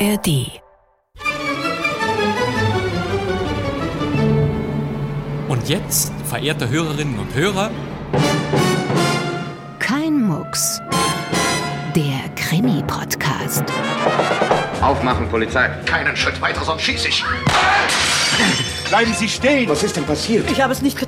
ARD. Und jetzt, verehrte Hörerinnen und Hörer, Kein Mucks. Der Krimi-Podcast. Aufmachen, Polizei. Keinen Schritt weiter, sonst schieße ich. Bleiben Sie stehen! Was ist denn passiert? Ich habe es nicht getan.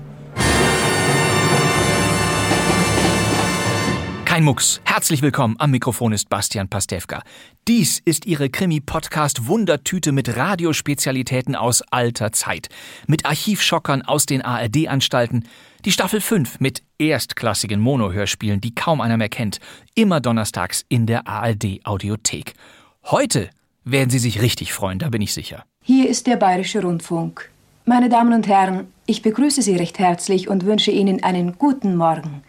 Kein Mucks. Herzlich willkommen. Am Mikrofon ist Bastian Pastewka. Dies ist Ihre Krimi-Podcast-Wundertüte mit Radiospezialitäten aus alter Zeit. Mit Archivschockern aus den ARD-Anstalten. Die Staffel 5 mit erstklassigen Mono-Hörspielen, die kaum einer mehr kennt. Immer donnerstags in der ARD-Audiothek. Heute werden Sie sich richtig freuen, da bin ich sicher. Hier ist der Bayerische Rundfunk. Meine Damen und Herren, ich begrüße Sie recht herzlich und wünsche Ihnen einen guten Morgen.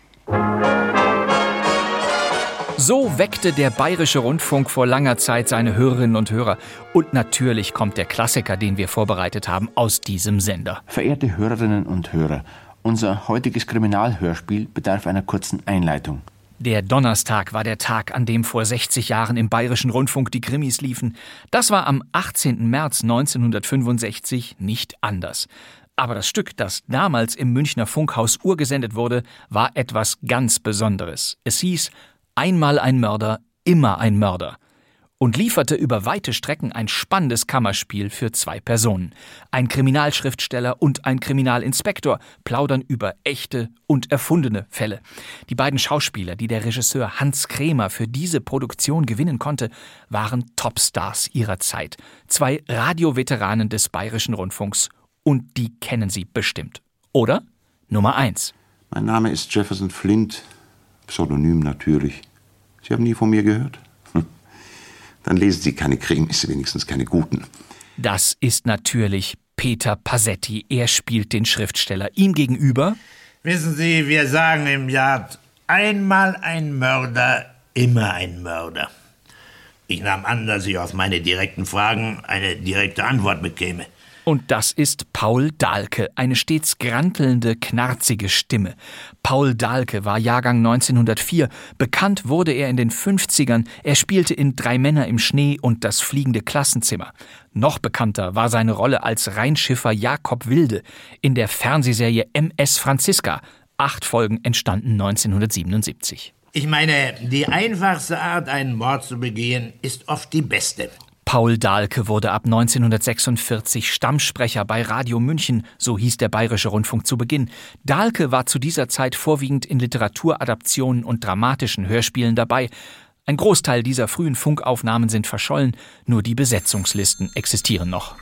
So weckte der Bayerische Rundfunk vor langer Zeit seine Hörerinnen und Hörer. Und natürlich kommt der Klassiker, den wir vorbereitet haben, aus diesem Sender. Verehrte Hörerinnen und Hörer, unser heutiges Kriminalhörspiel bedarf einer kurzen Einleitung. Der Donnerstag war der Tag, an dem vor 60 Jahren im Bayerischen Rundfunk die Krimis liefen. Das war am 18. März 1965 nicht anders. Aber das Stück, das damals im Münchner Funkhaus urgesendet wurde, war etwas ganz Besonderes. Es hieß Einmal ein Mörder, immer ein Mörder und lieferte über weite Strecken ein spannendes Kammerspiel für zwei Personen. Ein Kriminalschriftsteller und ein Kriminalinspektor plaudern über echte und erfundene Fälle. Die beiden Schauspieler, die der Regisseur Hans Krämer für diese Produktion gewinnen konnte, waren Topstars ihrer Zeit. Zwei Radioveteranen des Bayerischen Rundfunks. Und die kennen Sie bestimmt. Oder? Nummer eins. Mein Name ist Jefferson Flint, Pseudonym natürlich. Sie haben nie von mir gehört? Hm. Dann lesen Sie keine Krimis, wenigstens keine guten. Das ist natürlich Peter Passetti. Er spielt den Schriftsteller. Ihm gegenüber. Wissen Sie, wir sagen im Jahr einmal ein Mörder, immer ein Mörder. Ich nahm an, dass ich auf meine direkten Fragen eine direkte Antwort bekäme. Und das ist Paul Dahlke, eine stets grantelnde, knarzige Stimme. Paul Dahlke war Jahrgang 1904. Bekannt wurde er in den 50ern. Er spielte in Drei Männer im Schnee und das fliegende Klassenzimmer. Noch bekannter war seine Rolle als Rheinschiffer Jakob Wilde in der Fernsehserie MS Franziska. Acht Folgen entstanden 1977. Ich meine, die einfachste Art, einen Mord zu begehen, ist oft die beste. Paul Dahlke wurde ab 1946 Stammsprecher bei Radio München, so hieß der Bayerische Rundfunk zu Beginn. Dahlke war zu dieser Zeit vorwiegend in Literaturadaptionen und dramatischen Hörspielen dabei. Ein Großteil dieser frühen Funkaufnahmen sind verschollen, nur die Besetzungslisten existieren noch.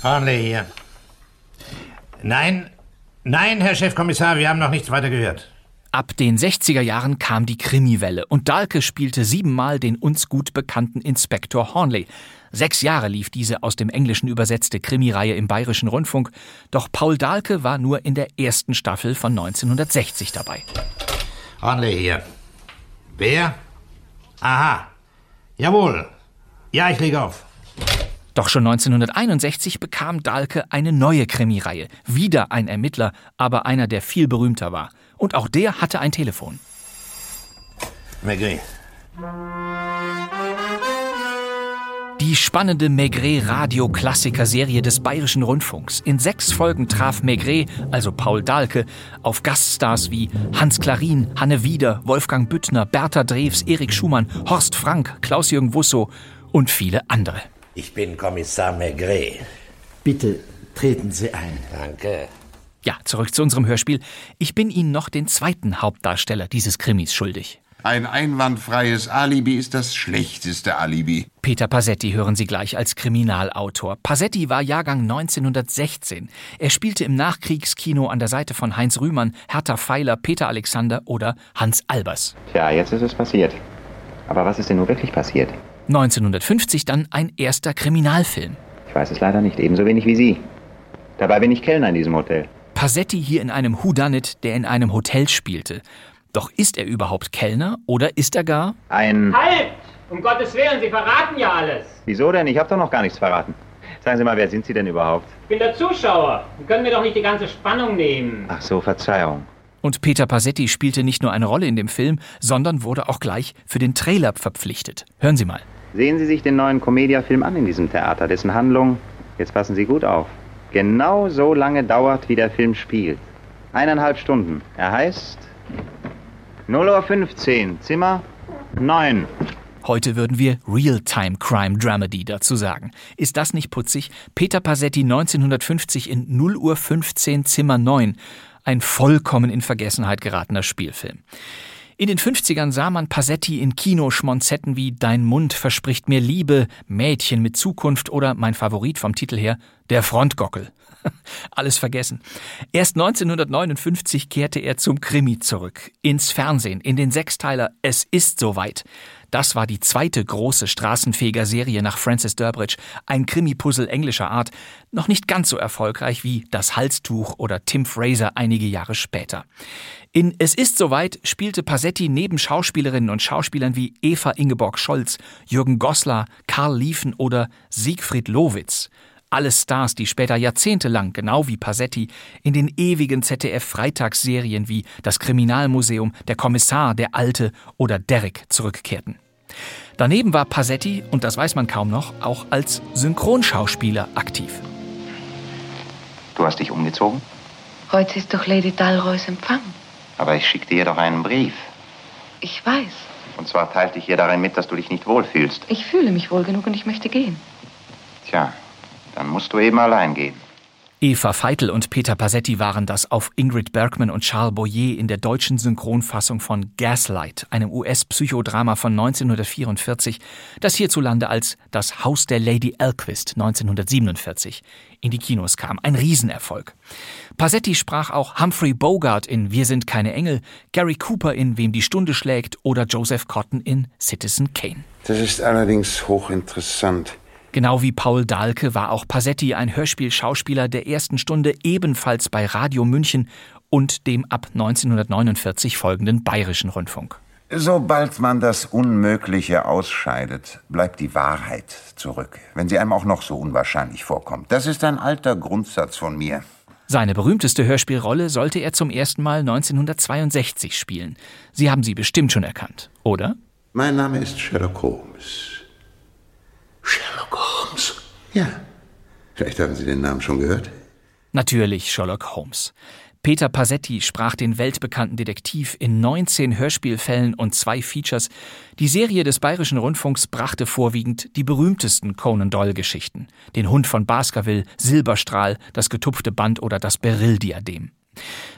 Farnley hier. Nein, nein, Herr Chefkommissar, wir haben noch nichts weiter gehört. Ab den 60er Jahren kam die Krimiwelle und Dahlke spielte siebenmal den uns gut bekannten Inspektor Hornley. Sechs Jahre lief diese aus dem Englischen übersetzte Krimireihe im Bayerischen Rundfunk, doch Paul Dahlke war nur in der ersten Staffel von 1960 dabei. Hornley hier. Wer? Aha. Jawohl. Ja, ich lege auf. Doch schon 1961 bekam Dahlke eine neue Krimireihe. Wieder ein Ermittler, aber einer, der viel berühmter war. Und auch der hatte ein Telefon. Maigret. Die spannende Maigret-Radio-Klassiker-Serie des Bayerischen Rundfunks. In sechs Folgen traf Maigret, also Paul Dahlke, auf Gaststars wie Hans Klarin, Hanne Wieder, Wolfgang Büttner, Bertha Drews, Erik Schumann, Horst Frank, Klaus-Jürgen Wusso und viele andere. Ich bin Kommissar Maigret. Bitte treten Sie ein. Danke. Ja, zurück zu unserem Hörspiel. Ich bin Ihnen noch den zweiten Hauptdarsteller dieses Krimis schuldig. Ein einwandfreies Alibi ist das schlechteste Alibi. Peter Passetti hören Sie gleich als Kriminalautor. Passetti war Jahrgang 1916. Er spielte im Nachkriegskino an der Seite von Heinz Rühmann, Hertha Feiler, Peter Alexander oder Hans Albers. Tja, jetzt ist es passiert. Aber was ist denn nun wirklich passiert? 1950 dann ein erster Kriminalfilm. Ich weiß es leider nicht, ebenso wenig wie Sie. Dabei bin ich Kellner in diesem Hotel. Passetti hier in einem Whodunit, der in einem Hotel spielte. Doch ist er überhaupt Kellner oder ist er gar ein... Halt! Um Gottes Willen, Sie verraten ja alles. Wieso denn? Ich habe doch noch gar nichts verraten. Sagen Sie mal, wer sind Sie denn überhaupt? Ich bin der Zuschauer. Sie können mir doch nicht die ganze Spannung nehmen. Ach so, Verzeihung. Und Peter Passetti spielte nicht nur eine Rolle in dem Film, sondern wurde auch gleich für den Trailer verpflichtet. Hören Sie mal. Sehen Sie sich den neuen Comedia-Film an in diesem Theater, dessen Handlung, jetzt passen Sie gut auf, genau so lange dauert, wie der Film spielt. Eineinhalb Stunden. Er heißt 0.15 Uhr, Zimmer 9. Heute würden wir Real-Time Crime Dramedy dazu sagen. Ist das nicht putzig? Peter Passetti 1950 in 0 Uhr 15 Zimmer 9. Ein vollkommen in Vergessenheit geratener Spielfilm. In den 50ern sah man Passetti in Kinoschmonzetten wie Dein Mund verspricht mir Liebe, Mädchen mit Zukunft oder mein Favorit vom Titel her, Der Frontgockel. Alles vergessen. Erst 1959 kehrte er zum Krimi zurück, ins Fernsehen, in den Sechsteiler Es ist soweit. Das war die zweite große Straßenfeger-Serie nach Francis Durbridge, ein Krimi-Puzzle englischer Art, noch nicht ganz so erfolgreich wie Das Halstuch oder Tim Fraser einige Jahre später. In Es ist soweit spielte Passetti neben Schauspielerinnen und Schauspielern wie Eva Ingeborg Scholz, Jürgen Goslar, Karl Liefen oder Siegfried Lowitz. Alle Stars, die später jahrzehntelang, genau wie Passetti, in den ewigen ZDF-Freitagsserien wie Das Kriminalmuseum, Der Kommissar, Der Alte oder Derrick zurückkehrten. Daneben war Passetti, und das weiß man kaum noch, auch als Synchronschauspieler aktiv. Du hast dich umgezogen? Heute ist doch Lady Dalroys Empfang. Aber ich schickte ihr doch einen Brief. Ich weiß. Und zwar teilte ich ihr darin mit, dass du dich nicht wohlfühlst. Ich fühle mich wohl genug und ich möchte gehen. Tja, dann musst du eben allein gehen. Eva Feitel und Peter Passetti waren das auf Ingrid Bergman und Charles Boyer in der deutschen Synchronfassung von Gaslight, einem US-Psychodrama von 1944, das hierzulande als Das Haus der Lady Elquist 1947 in die Kinos kam. Ein Riesenerfolg. Passetti sprach auch Humphrey Bogart in Wir sind keine Engel, Gary Cooper in Wem die Stunde schlägt oder Joseph Cotton in Citizen Kane. Das ist allerdings hochinteressant. Genau wie Paul Dahlke war auch Passetti ein Hörspielschauspieler der ersten Stunde ebenfalls bei Radio München und dem ab 1949 folgenden Bayerischen Rundfunk. Sobald man das Unmögliche ausscheidet, bleibt die Wahrheit zurück, wenn sie einem auch noch so unwahrscheinlich vorkommt. Das ist ein alter Grundsatz von mir. Seine berühmteste Hörspielrolle sollte er zum ersten Mal 1962 spielen. Sie haben sie bestimmt schon erkannt, oder? Mein Name ist Sherlock Holmes. Ja. Vielleicht haben Sie den Namen schon gehört. Natürlich Sherlock Holmes. Peter Passetti sprach den weltbekannten Detektiv in 19 Hörspielfällen und zwei Features. Die Serie des Bayerischen Rundfunks brachte vorwiegend die berühmtesten Conan Doyle-Geschichten. Den Hund von Baskerville, Silberstrahl, das getupfte Band oder das Beryl-Diadem.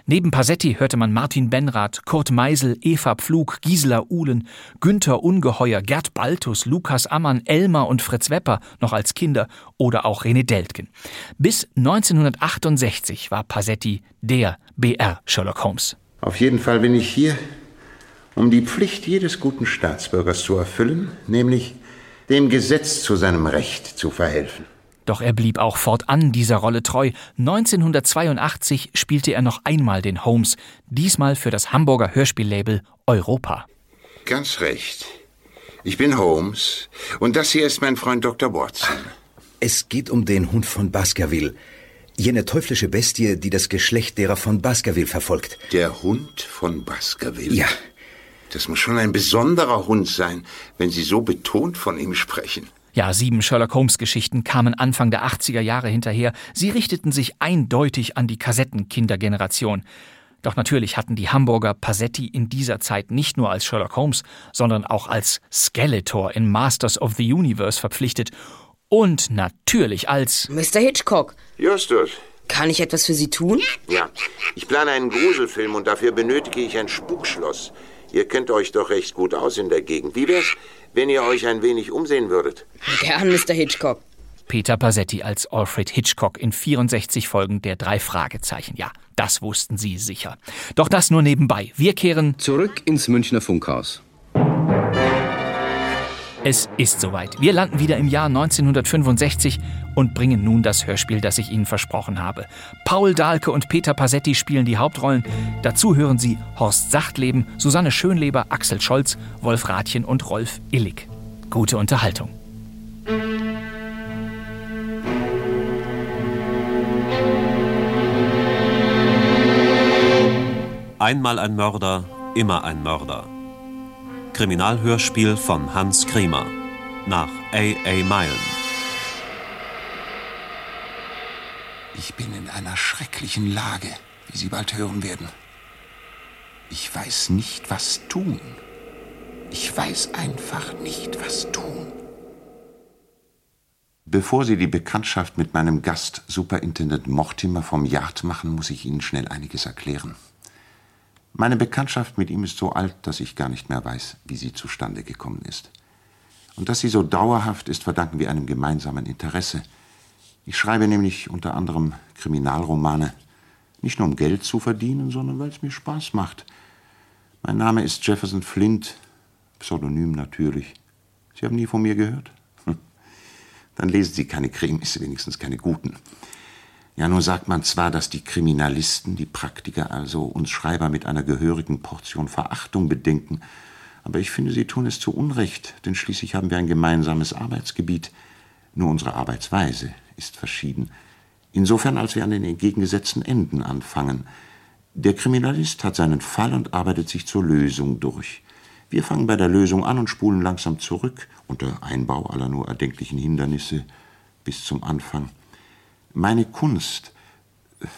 Neben Passetti hörte man Martin Benrath, Kurt Meisel, Eva Pflug, Gisela Uhlen, Günther Ungeheuer, Gerd Baltus, Lukas Ammann, Elmar und Fritz Wepper noch als Kinder oder auch René Deltgen. Bis 1968 war Passetti der BR Sherlock Holmes. Auf jeden Fall bin ich hier, um die Pflicht jedes guten Staatsbürgers zu erfüllen, nämlich dem Gesetz zu seinem Recht zu verhelfen. Doch er blieb auch fortan dieser Rolle treu. 1982 spielte er noch einmal den Holmes, diesmal für das Hamburger Hörspiellabel Europa. Ganz recht. Ich bin Holmes und das hier ist mein Freund Dr. Watson. Es geht um den Hund von Baskerville. Jene teuflische Bestie, die das Geschlecht derer von Baskerville verfolgt. Der Hund von Baskerville? Ja. Das muss schon ein besonderer Hund sein, wenn Sie so betont von ihm sprechen. Ja, sieben Sherlock Holmes Geschichten kamen Anfang der 80er Jahre hinterher. Sie richteten sich eindeutig an die Kassettenkindergeneration. Doch natürlich hatten die Hamburger Passetti in dieser Zeit nicht nur als Sherlock Holmes, sondern auch als Skeletor in Masters of the Universe verpflichtet und natürlich als Mr. Hitchcock. Justus. Kann ich etwas für Sie tun? Ja, ich plane einen Gruselfilm und dafür benötige ich ein Spukschloss. Ihr kennt euch doch recht gut aus in der Gegend. Wie wär's, wenn ihr euch ein wenig umsehen würdet? Gern, Mr. Hitchcock. Peter Passetti als Alfred Hitchcock in 64 Folgen der drei Fragezeichen. Ja, das wussten Sie sicher. Doch das nur nebenbei. Wir kehren zurück ins Münchner Funkhaus. Es ist soweit. Wir landen wieder im Jahr 1965 und bringen nun das Hörspiel, das ich Ihnen versprochen habe. Paul Dahlke und Peter Passetti spielen die Hauptrollen. Dazu hören Sie Horst Sachtleben, Susanne Schönleber, Axel Scholz, Wolf Rathjen und Rolf Illig. Gute Unterhaltung. Einmal ein Mörder, immer ein Mörder. Kriminalhörspiel von Hans Kremer nach A. A. Meilen. Ich bin in einer schrecklichen Lage, wie Sie bald hören werden. Ich weiß nicht, was tun. Ich weiß einfach nicht, was tun. Bevor Sie die Bekanntschaft mit meinem Gast, Superintendent Mortimer vom Yard machen, muss ich Ihnen schnell einiges erklären. Meine Bekanntschaft mit ihm ist so alt, dass ich gar nicht mehr weiß, wie sie zustande gekommen ist. Und dass sie so dauerhaft ist, verdanken wir einem gemeinsamen Interesse. Ich schreibe nämlich unter anderem Kriminalromane, nicht nur um Geld zu verdienen, sondern weil es mir Spaß macht. Mein Name ist Jefferson Flint, Pseudonym natürlich. Sie haben nie von mir gehört? Hm. Dann lesen Sie keine Krimis, wenigstens keine guten. Ja, nun sagt man zwar, dass die Kriminalisten, die Praktiker, also uns Schreiber mit einer gehörigen Portion Verachtung bedenken, aber ich finde, sie tun es zu Unrecht, denn schließlich haben wir ein gemeinsames Arbeitsgebiet. Nur unsere Arbeitsweise ist verschieden. Insofern, als wir an den entgegengesetzten Enden anfangen. Der Kriminalist hat seinen Fall und arbeitet sich zur Lösung durch. Wir fangen bei der Lösung an und spulen langsam zurück, unter Einbau aller nur erdenklichen Hindernisse, bis zum Anfang. Meine Kunst,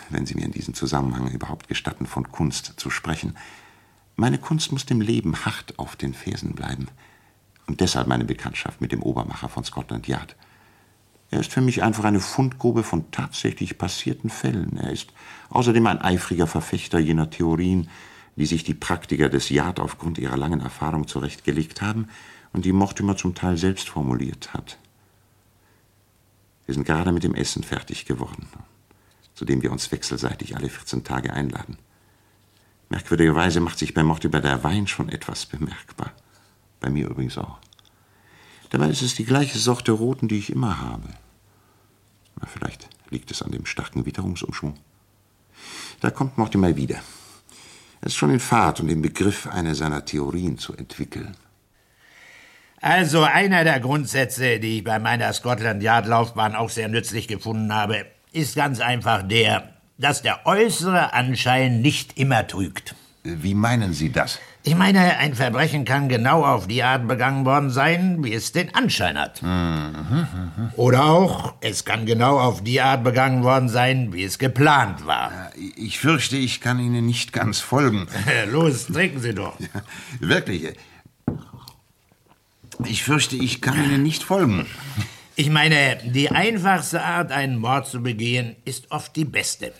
wenn Sie mir in diesem Zusammenhang überhaupt gestatten, von Kunst zu sprechen, meine Kunst muss dem Leben hart auf den Fersen bleiben. Und deshalb meine Bekanntschaft mit dem Obermacher von Scotland Yard. Er ist für mich einfach eine Fundgrube von tatsächlich passierten Fällen. Er ist außerdem ein eifriger Verfechter jener Theorien, die sich die Praktiker des Yard aufgrund ihrer langen Erfahrung zurechtgelegt haben und die Mortimer zum Teil selbst formuliert hat. Wir sind gerade mit dem Essen fertig geworden, zu dem wir uns wechselseitig alle 14 Tage einladen. Merkwürdigerweise macht sich bei Mortimer der Wein schon etwas bemerkbar. Bei mir übrigens auch. Dabei ist es die gleiche Sorte Roten, die ich immer habe. Na, vielleicht liegt es an dem starken Witterungsumschwung. Da kommt Mortimer wieder. Er ist schon in Fahrt und im Begriff, eine seiner Theorien zu entwickeln. Also einer der Grundsätze, die ich bei meiner Scotland Yard Laufbahn auch sehr nützlich gefunden habe, ist ganz einfach der, dass der äußere Anschein nicht immer trügt. Wie meinen Sie das? Ich meine, ein Verbrechen kann genau auf die Art begangen worden sein, wie es den Anschein hat. Mhm. Oder auch, es kann genau auf die Art begangen worden sein, wie es geplant war. Ich fürchte, ich kann Ihnen nicht ganz folgen. Los, trinken Sie doch. Ja, wirklich. Ich fürchte, ich kann Ihnen nicht folgen. Ich meine, die einfachste Art, einen Mord zu begehen, ist oft die beste.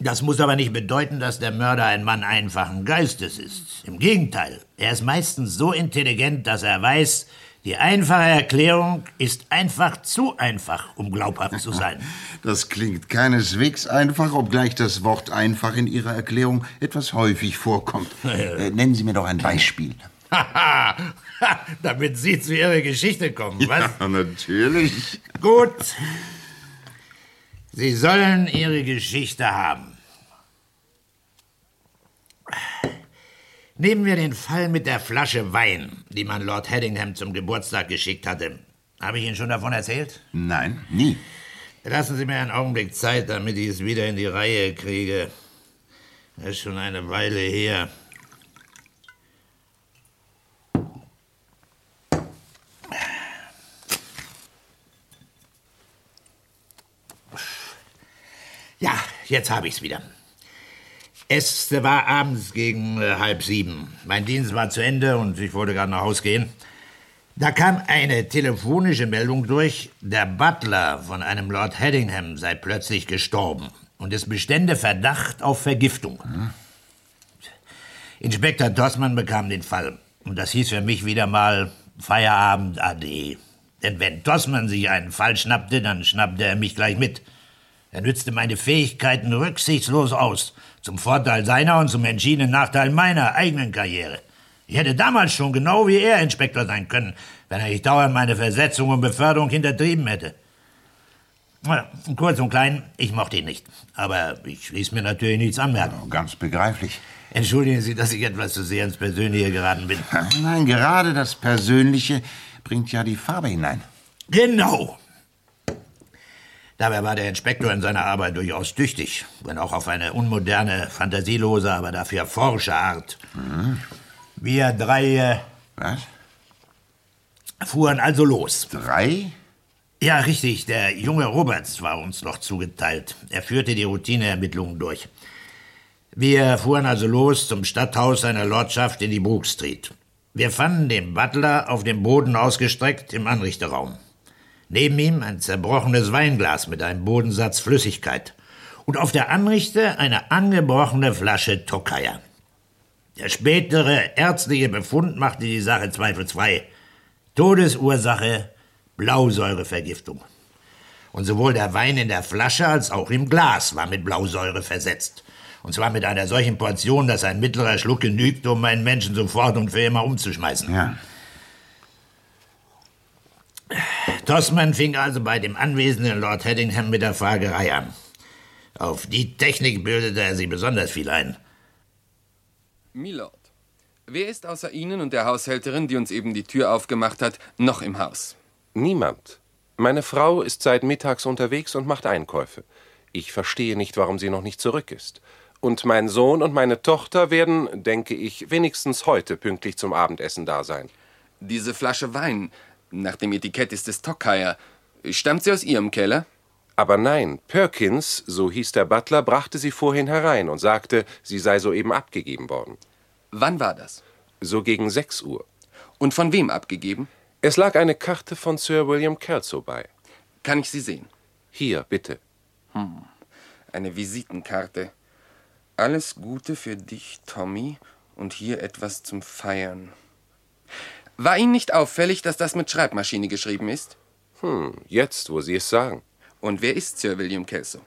Das muss aber nicht bedeuten, dass der Mörder ein Mann einfachen Geistes ist. Im Gegenteil, er ist meistens so intelligent, dass er weiß, die einfache Erklärung ist einfach zu einfach, um glaubhaft zu sein. Das klingt keineswegs einfach, obgleich das Wort einfach in Ihrer Erklärung etwas häufig vorkommt. Äh, nennen Sie mir doch ein Beispiel. Haha, damit Sie zu Ihrer Geschichte kommen, was? Ja, natürlich. Gut. Sie sollen Ihre Geschichte haben. Nehmen wir den Fall mit der Flasche Wein, die man Lord Haddingham zum Geburtstag geschickt hatte. Habe ich Ihnen schon davon erzählt? Nein, nie. Lassen Sie mir einen Augenblick Zeit, damit ich es wieder in die Reihe kriege. Das ist schon eine Weile her. Ja, jetzt habe ich's wieder. Es war abends gegen äh, halb sieben. Mein Dienst war zu Ende und ich wollte gerade nach Haus gehen. Da kam eine telefonische Meldung durch, der Butler von einem Lord Haddingham sei plötzlich gestorben und es bestände Verdacht auf Vergiftung. Inspektor Dossmann bekam den Fall und das hieß für mich wieder mal Feierabend ade. Denn wenn Dossmann sich einen Fall schnappte, dann schnappte er mich gleich mit. Er nützte meine Fähigkeiten rücksichtslos aus, zum Vorteil seiner und zum entschiedenen Nachteil meiner eigenen Karriere. Ich hätte damals schon genau wie er Inspektor sein können, wenn er nicht dauernd meine Versetzung und Beförderung hintertrieben hätte. Na, kurz und klein, ich mochte ihn nicht. Aber ich ließ mir natürlich nichts anmerken. Ganz begreiflich. Entschuldigen Sie, dass ich etwas zu sehr ins Persönliche geraten bin. Nein, gerade das Persönliche bringt ja die Farbe hinein. Genau. Dabei war der Inspektor in seiner Arbeit durchaus tüchtig, wenn auch auf eine unmoderne, fantasielose, aber dafür forsche Art. Wir drei äh, Was? fuhren also los. Drei? Ja, richtig. Der junge Roberts war uns noch zugeteilt. Er führte die Routineermittlungen durch. Wir fuhren also los zum Stadthaus seiner Lordschaft in die Brook Street. Wir fanden den Butler auf dem Boden ausgestreckt im Anrichteraum. Neben ihm ein zerbrochenes Weinglas mit einem Bodensatz Flüssigkeit. Und auf der Anrichte eine angebrochene Flasche Tokaja. Der spätere ärztliche Befund machte die Sache zweifelsfrei. Todesursache Blausäurevergiftung. Und sowohl der Wein in der Flasche als auch im Glas war mit Blausäure versetzt. Und zwar mit einer solchen Portion, dass ein mittlerer Schluck genügt, um einen Menschen sofort und für immer umzuschmeißen. Ja. Tossmann fing also bei dem anwesenden Lord Headingham mit der Fragerei an. Auf die Technik bildete er sich besonders viel ein. Milord, wer ist außer Ihnen und der Haushälterin, die uns eben die Tür aufgemacht hat, noch im Haus? Niemand. Meine Frau ist seit mittags unterwegs und macht Einkäufe. Ich verstehe nicht, warum sie noch nicht zurück ist. Und mein Sohn und meine Tochter werden, denke ich, wenigstens heute pünktlich zum Abendessen da sein. Diese Flasche Wein, nach dem Etikett ist es Tokaja. Stammt sie aus Ihrem Keller? Aber nein, Perkins, so hieß der Butler, brachte sie vorhin herein und sagte, sie sei soeben abgegeben worden. Wann war das? So gegen sechs Uhr. Und von wem abgegeben? Es lag eine Karte von Sir William Kelso bei. Kann ich sie sehen? Hier, bitte. Hm. Eine Visitenkarte. Alles Gute für dich, Tommy, und hier etwas zum Feiern. War Ihnen nicht auffällig, dass das mit Schreibmaschine geschrieben ist? Hm, jetzt, wo Sie es sagen. Und wer ist Sir William Kelso?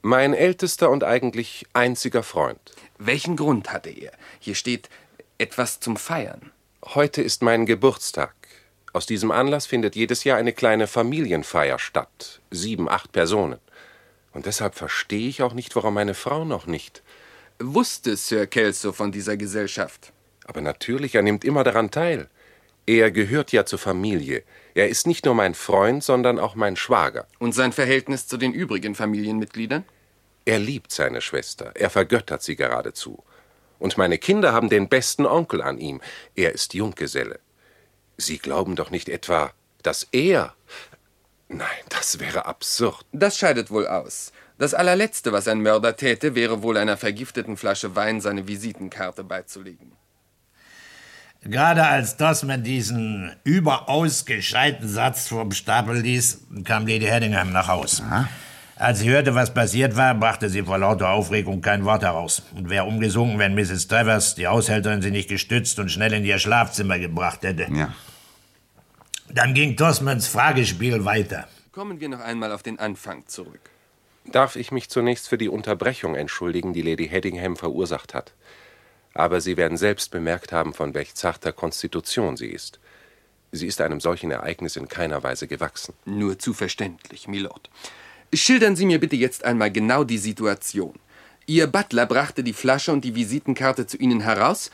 Mein ältester und eigentlich einziger Freund. Welchen Grund hatte er? Hier steht etwas zum Feiern. Heute ist mein Geburtstag. Aus diesem Anlass findet jedes Jahr eine kleine Familienfeier statt. Sieben, acht Personen. Und deshalb verstehe ich auch nicht, warum meine Frau noch nicht. Wusste Sir Kelso von dieser Gesellschaft? Aber natürlich, er nimmt immer daran teil. Er gehört ja zur Familie. Er ist nicht nur mein Freund, sondern auch mein Schwager. Und sein Verhältnis zu den übrigen Familienmitgliedern? Er liebt seine Schwester. Er vergöttert sie geradezu. Und meine Kinder haben den besten Onkel an ihm. Er ist Junggeselle. Sie glauben doch nicht etwa, dass er. Nein, das wäre absurd. Das scheidet wohl aus. Das allerletzte, was ein Mörder täte, wäre wohl einer vergifteten Flasche Wein seine Visitenkarte beizulegen. Gerade als Dossman diesen überaus gescheiten Satz vom Stapel ließ, kam Lady Headingham nach Haus. Als sie hörte, was passiert war, brachte sie vor lauter Aufregung kein Wort heraus und wäre umgesunken, wenn Mrs. Travers, die Haushälterin, sie nicht gestützt und schnell in ihr Schlafzimmer gebracht hätte. Ja. Dann ging Tossmans Fragespiel weiter. Kommen wir noch einmal auf den Anfang zurück. Darf ich mich zunächst für die Unterbrechung entschuldigen, die Lady Headingham verursacht hat. Aber Sie werden selbst bemerkt haben, von welch zarter Konstitution sie ist. Sie ist einem solchen Ereignis in keiner Weise gewachsen. Nur zu verständlich, Milord. Schildern Sie mir bitte jetzt einmal genau die Situation. Ihr Butler brachte die Flasche und die Visitenkarte zu Ihnen heraus.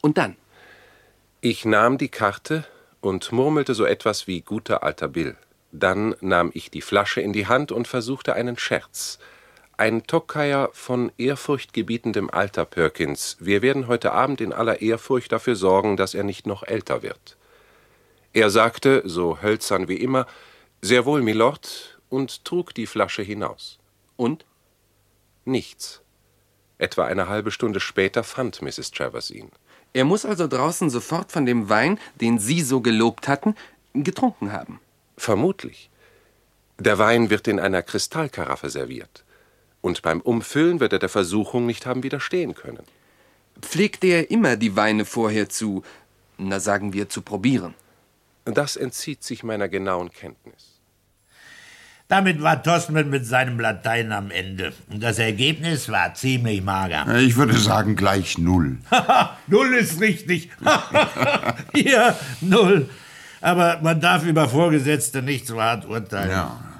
Und dann? Ich nahm die Karte und murmelte so etwas wie guter alter Bill. Dann nahm ich die Flasche in die Hand und versuchte einen Scherz. Ein Tokayer von ehrfurchtgebietendem Alter, Perkins. Wir werden heute Abend in aller Ehrfurcht dafür sorgen, dass er nicht noch älter wird. Er sagte, so hölzern wie immer, sehr wohl, Milord, und trug die Flasche hinaus. Und? Nichts. Etwa eine halbe Stunde später fand Mrs. Travers ihn. Er muss also draußen sofort von dem Wein, den Sie so gelobt hatten, getrunken haben. Vermutlich. Der Wein wird in einer Kristallkaraffe serviert. Und beim Umfüllen wird er der Versuchung nicht haben widerstehen können. Pflegte er immer die Weine vorher zu, na sagen wir, zu probieren? Das entzieht sich meiner genauen Kenntnis. Damit war Tosman mit seinem Latein am Ende. Und das Ergebnis war ziemlich mager. Ich würde sagen gleich null. null ist richtig. Hier, null. Aber man darf über Vorgesetzte nicht so hart urteilen. Ja.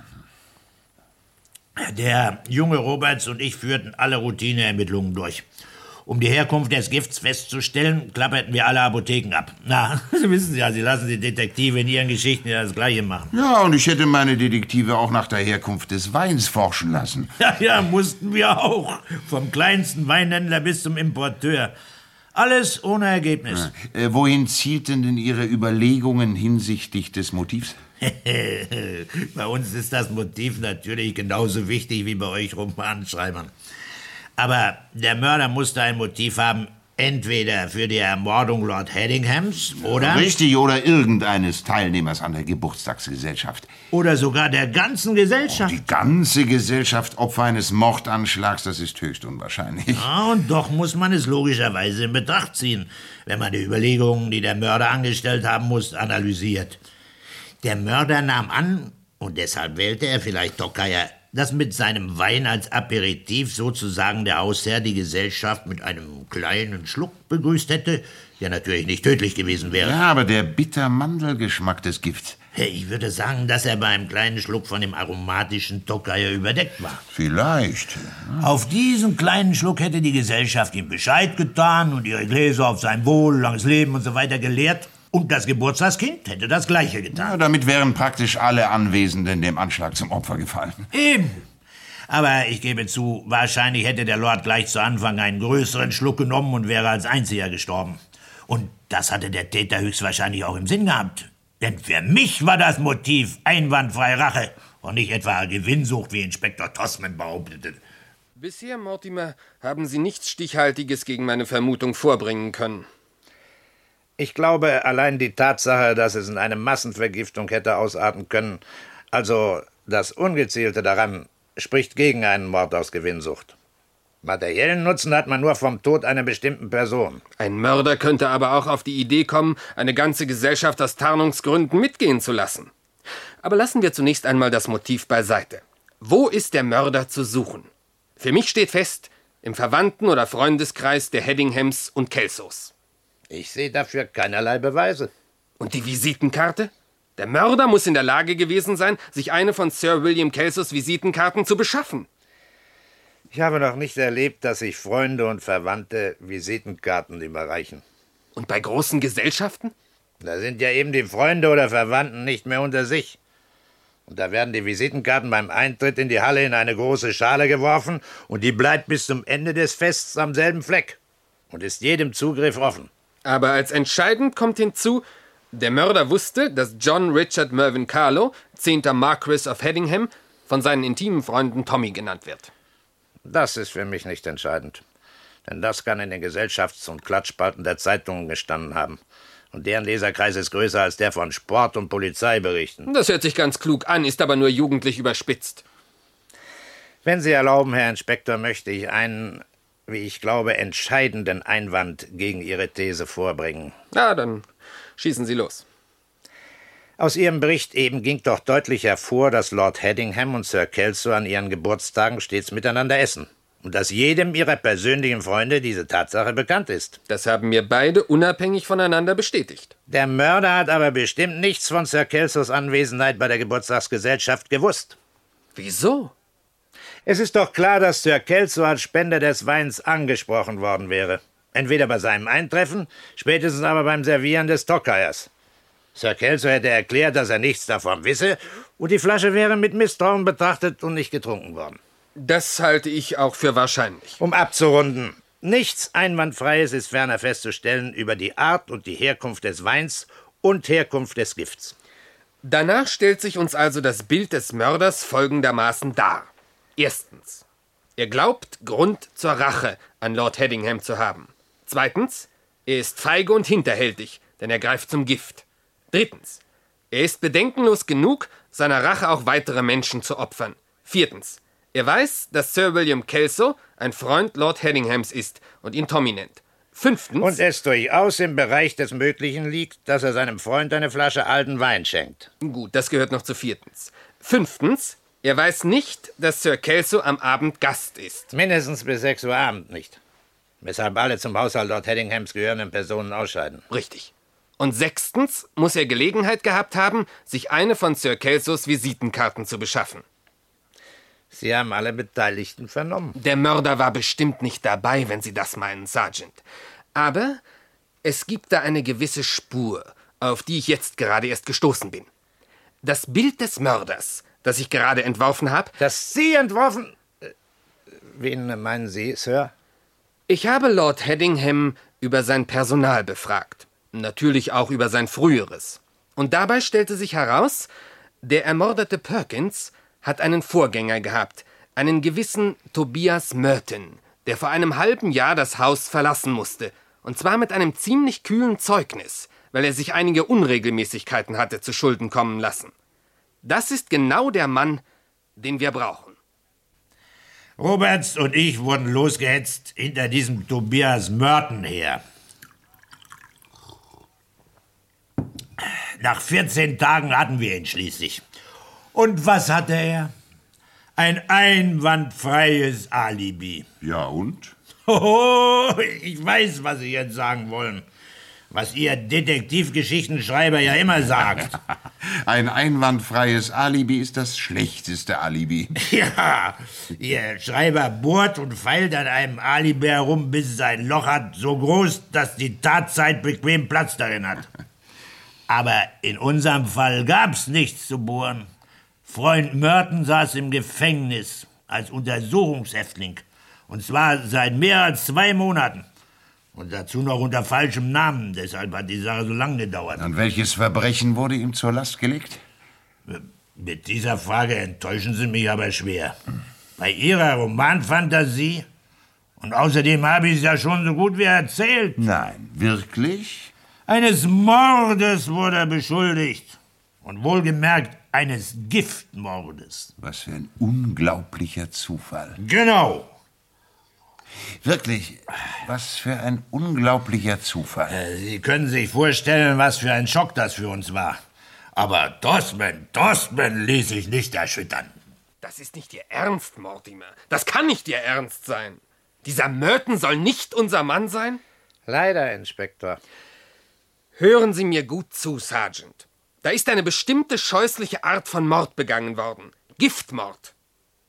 Der junge Roberts und ich führten alle Routineermittlungen durch. Um die Herkunft des Gifts festzustellen, klapperten wir alle Apotheken ab. Na, Sie wissen ja, Sie lassen die Detektive in ihren Geschichten ja das Gleiche machen. Ja, und ich hätte meine Detektive auch nach der Herkunft des Weins forschen lassen. Ja, ja, mussten wir auch. Vom kleinsten Weinhändler bis zum Importeur. Alles ohne Ergebnis. Äh, wohin zielten denn Ihre Überlegungen hinsichtlich des Motivs? bei uns ist das Motiv natürlich genauso wichtig wie bei euch Romanschreibern. Aber der Mörder musste ein Motiv haben, entweder für die Ermordung Lord Headinghams oder... Richtig, oder irgendeines Teilnehmers an der Geburtstagsgesellschaft. Oder sogar der ganzen Gesellschaft. Die ganze Gesellschaft Opfer eines Mordanschlags, das ist höchst unwahrscheinlich. Ja, und doch muss man es logischerweise in Betracht ziehen, wenn man die Überlegungen, die der Mörder angestellt haben muss, analysiert. Der Mörder nahm an, und deshalb wählte er vielleicht Tokayer, dass mit seinem Wein als Aperitif sozusagen der Hausherr die Gesellschaft mit einem kleinen Schluck begrüßt hätte, der natürlich nicht tödlich gewesen wäre. Ja, aber der bitter-Mandelgeschmack des Gifts. Ich würde sagen, dass er bei einem kleinen Schluck von dem aromatischen Tokayer überdeckt war. Vielleicht. Auf diesen kleinen Schluck hätte die Gesellschaft ihm Bescheid getan und ihre Gläser auf sein Wohl, langes Leben und so weiter geleert. Und das Geburtstagskind hätte das Gleiche getan. Ja, damit wären praktisch alle Anwesenden dem Anschlag zum Opfer gefallen. Eben. Aber ich gebe zu, wahrscheinlich hätte der Lord gleich zu Anfang einen größeren Schluck genommen und wäre als einziger gestorben. Und das hatte der Täter höchstwahrscheinlich auch im Sinn gehabt. Denn für mich war das Motiv einwandfrei Rache und nicht etwa Gewinnsucht, wie Inspektor Tossman behauptete. Bisher, Mortimer, haben Sie nichts Stichhaltiges gegen meine Vermutung vorbringen können. Ich glaube, allein die Tatsache, dass es in eine Massenvergiftung hätte ausarten können, also das Ungezielte daran, spricht gegen einen Mord aus Gewinnsucht. Materiellen Nutzen hat man nur vom Tod einer bestimmten Person. Ein Mörder könnte aber auch auf die Idee kommen, eine ganze Gesellschaft aus Tarnungsgründen mitgehen zu lassen. Aber lassen wir zunächst einmal das Motiv beiseite. Wo ist der Mörder zu suchen? Für mich steht fest, im Verwandten- oder Freundeskreis der Headinghams und Kelsos. Ich sehe dafür keinerlei Beweise. Und die Visitenkarte? Der Mörder muss in der Lage gewesen sein, sich eine von Sir William Kelsos Visitenkarten zu beschaffen. Ich habe noch nicht erlebt, dass sich Freunde und Verwandte Visitenkarten überreichen. Und bei großen Gesellschaften? Da sind ja eben die Freunde oder Verwandten nicht mehr unter sich. Und da werden die Visitenkarten beim Eintritt in die Halle in eine große Schale geworfen und die bleibt bis zum Ende des Fests am selben Fleck und ist jedem Zugriff offen. Aber als entscheidend kommt hinzu, der Mörder wusste, dass John Richard Mervyn Carlo, 10. Marquis of Headingham, von seinen intimen Freunden Tommy genannt wird. Das ist für mich nicht entscheidend. Denn das kann in den Gesellschafts- und Klatschspalten der Zeitungen gestanden haben. Und deren Leserkreis ist größer als der von Sport- und Polizeiberichten. Das hört sich ganz klug an, ist aber nur jugendlich überspitzt. Wenn Sie erlauben, Herr Inspektor, möchte ich einen, wie ich glaube, entscheidenden Einwand gegen Ihre These vorbringen. Na, dann schießen Sie los. Aus Ihrem Bericht eben ging doch deutlich hervor, dass Lord Headingham und Sir Kelso an ihren Geburtstagen stets miteinander essen. Und dass jedem Ihrer persönlichen Freunde diese Tatsache bekannt ist. Das haben mir beide unabhängig voneinander bestätigt. Der Mörder hat aber bestimmt nichts von Sir Kelsos Anwesenheit bei der Geburtstagsgesellschaft gewusst. Wieso? Es ist doch klar, dass Sir Kelso als Spender des Weins angesprochen worden wäre. Entweder bei seinem Eintreffen, spätestens aber beim Servieren des Tokayers. Sir Kelso hätte erklärt, dass er nichts davon wisse, und die Flasche wäre mit Misstrauen betrachtet und nicht getrunken worden. Das halte ich auch für wahrscheinlich. Um abzurunden. Nichts Einwandfreies ist ferner festzustellen über die Art und die Herkunft des Weins und Herkunft des Gifts. Danach stellt sich uns also das Bild des Mörders folgendermaßen dar. Erstens. Er glaubt, Grund zur Rache an Lord Headingham zu haben. Zweitens. Er ist feige und hinterhältig, denn er greift zum Gift. Drittens. Er ist bedenkenlos genug, seiner Rache auch weitere Menschen zu opfern. Viertens. Er weiß, dass Sir William Kelso ein Freund Lord Headinghams ist und ihn Tommy nennt. Fünftens. Und es durchaus im Bereich des Möglichen liegt, dass er seinem Freund eine Flasche alten Wein schenkt. Gut, das gehört noch zu viertens. Fünftens. Er weiß nicht, dass Sir Kelso am Abend Gast ist. Mindestens bis 6 Uhr Abend nicht. Weshalb alle zum Haushalt Lord Headinghams gehörenden Personen ausscheiden. Richtig. Und sechstens muss er Gelegenheit gehabt haben, sich eine von Sir Kelsos Visitenkarten zu beschaffen. Sie haben alle Beteiligten vernommen. Der Mörder war bestimmt nicht dabei, wenn Sie das meinen, Sergeant. Aber es gibt da eine gewisse Spur, auf die ich jetzt gerade erst gestoßen bin. Das Bild des Mörders, das ich gerade entworfen habe. Das Sie entworfen? Äh, Wen meinen Sie, Sir? Ich habe Lord Headingham über sein Personal befragt. Natürlich auch über sein früheres. Und dabei stellte sich heraus, der ermordete Perkins hat einen Vorgänger gehabt, einen gewissen Tobias Merton, der vor einem halben Jahr das Haus verlassen musste, und zwar mit einem ziemlich kühlen Zeugnis, weil er sich einige Unregelmäßigkeiten hatte zu Schulden kommen lassen. Das ist genau der Mann, den wir brauchen. Roberts und ich wurden losgehetzt hinter diesem Tobias Merton her. Nach 14 Tagen hatten wir ihn schließlich. Und was hatte er? Ein einwandfreies Alibi. Ja, und? Oh, ich weiß, was Sie jetzt sagen wollen. Was Ihr Detektivgeschichtenschreiber ja immer sagt. Ein einwandfreies Alibi ist das schlechteste Alibi. Ja, Ihr Schreiber bohrt und feilt an einem Alibi herum, bis es ein Loch hat, so groß, dass die Tatzeit bequem Platz darin hat. Aber in unserem Fall gab's nichts zu bohren. Freund Merton saß im Gefängnis als Untersuchungshäftling. Und zwar seit mehr als zwei Monaten. Und dazu noch unter falschem Namen. Deshalb hat die Sache so lange gedauert. Und welches Verbrechen wurde ihm zur Last gelegt? Mit dieser Frage enttäuschen Sie mich aber schwer. Bei Ihrer Romanfantasie? Und außerdem habe ich es ja schon so gut wie erzählt. Nein, wirklich? Eines Mordes wurde er beschuldigt. Und wohlgemerkt eines Giftmordes. Was für ein unglaublicher Zufall. Genau. Wirklich, was für ein unglaublicher Zufall. Äh, Sie können sich vorstellen, was für ein Schock das für uns war. Aber Dossman, Dossman ließ sich nicht erschüttern. Das ist nicht Ihr Ernst, Mortimer. Das kann nicht Ihr Ernst sein. Dieser Merton soll nicht unser Mann sein? Leider, Inspektor. Hören Sie mir gut zu, Sergeant. Da ist eine bestimmte scheußliche Art von Mord begangen worden. Giftmord.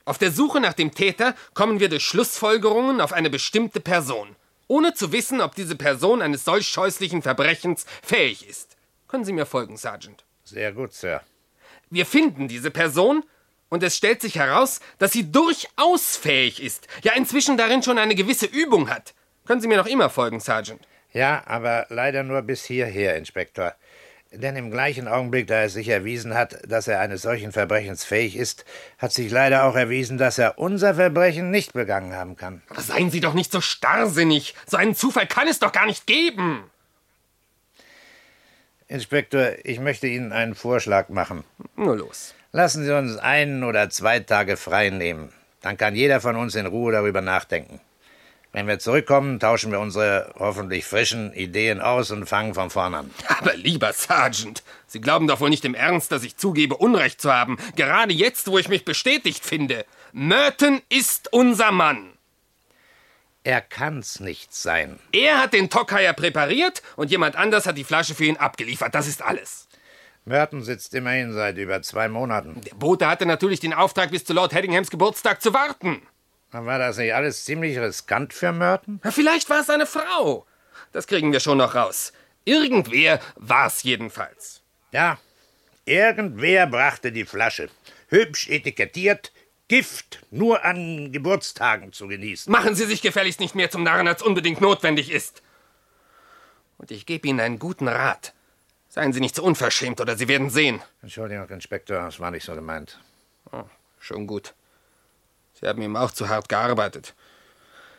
Auf der Suche nach dem Täter kommen wir durch Schlussfolgerungen auf eine bestimmte Person, ohne zu wissen, ob diese Person eines solch scheußlichen Verbrechens fähig ist. Können Sie mir folgen, Sergeant? Sehr gut, Sir. Wir finden diese Person und es stellt sich heraus, dass sie durchaus fähig ist, ja inzwischen darin schon eine gewisse Übung hat. Können Sie mir noch immer folgen, Sergeant? Ja, aber leider nur bis hierher, Inspektor. Denn im gleichen Augenblick, da es sich erwiesen hat, dass er eines solchen Verbrechens fähig ist, hat sich leider auch erwiesen, dass er unser Verbrechen nicht begangen haben kann. Aber seien Sie doch nicht so starrsinnig. So einen Zufall kann es doch gar nicht geben. Inspektor, ich möchte Ihnen einen Vorschlag machen. Nur los. Lassen Sie uns einen oder zwei Tage frei nehmen. Dann kann jeder von uns in Ruhe darüber nachdenken. Wenn wir zurückkommen, tauschen wir unsere hoffentlich frischen Ideen aus und fangen von vorn an. Aber lieber Sergeant, Sie glauben doch wohl nicht im Ernst, dass ich zugebe, Unrecht zu haben. Gerade jetzt, wo ich mich bestätigt finde. Merton ist unser Mann. Er kann's nicht sein. Er hat den Tockheier präpariert und jemand anders hat die Flasche für ihn abgeliefert. Das ist alles. Merton sitzt immerhin seit über zwei Monaten. Der Bote hatte natürlich den Auftrag, bis zu Lord Hedinghams Geburtstag zu warten. War das nicht alles ziemlich riskant für Merton? Na, vielleicht war es seine Frau. Das kriegen wir schon noch raus. Irgendwer war's jedenfalls. Ja, irgendwer brachte die Flasche. Hübsch etikettiert, Gift nur an Geburtstagen zu genießen. Machen Sie sich gefälligst nicht mehr zum Narren, als unbedingt notwendig ist. Und ich gebe Ihnen einen guten Rat. Seien Sie nicht so unverschämt, oder Sie werden sehen. Entschuldigung, Inspektor, das war nicht so gemeint. Oh, schon gut. Sie haben ihm auch zu hart gearbeitet.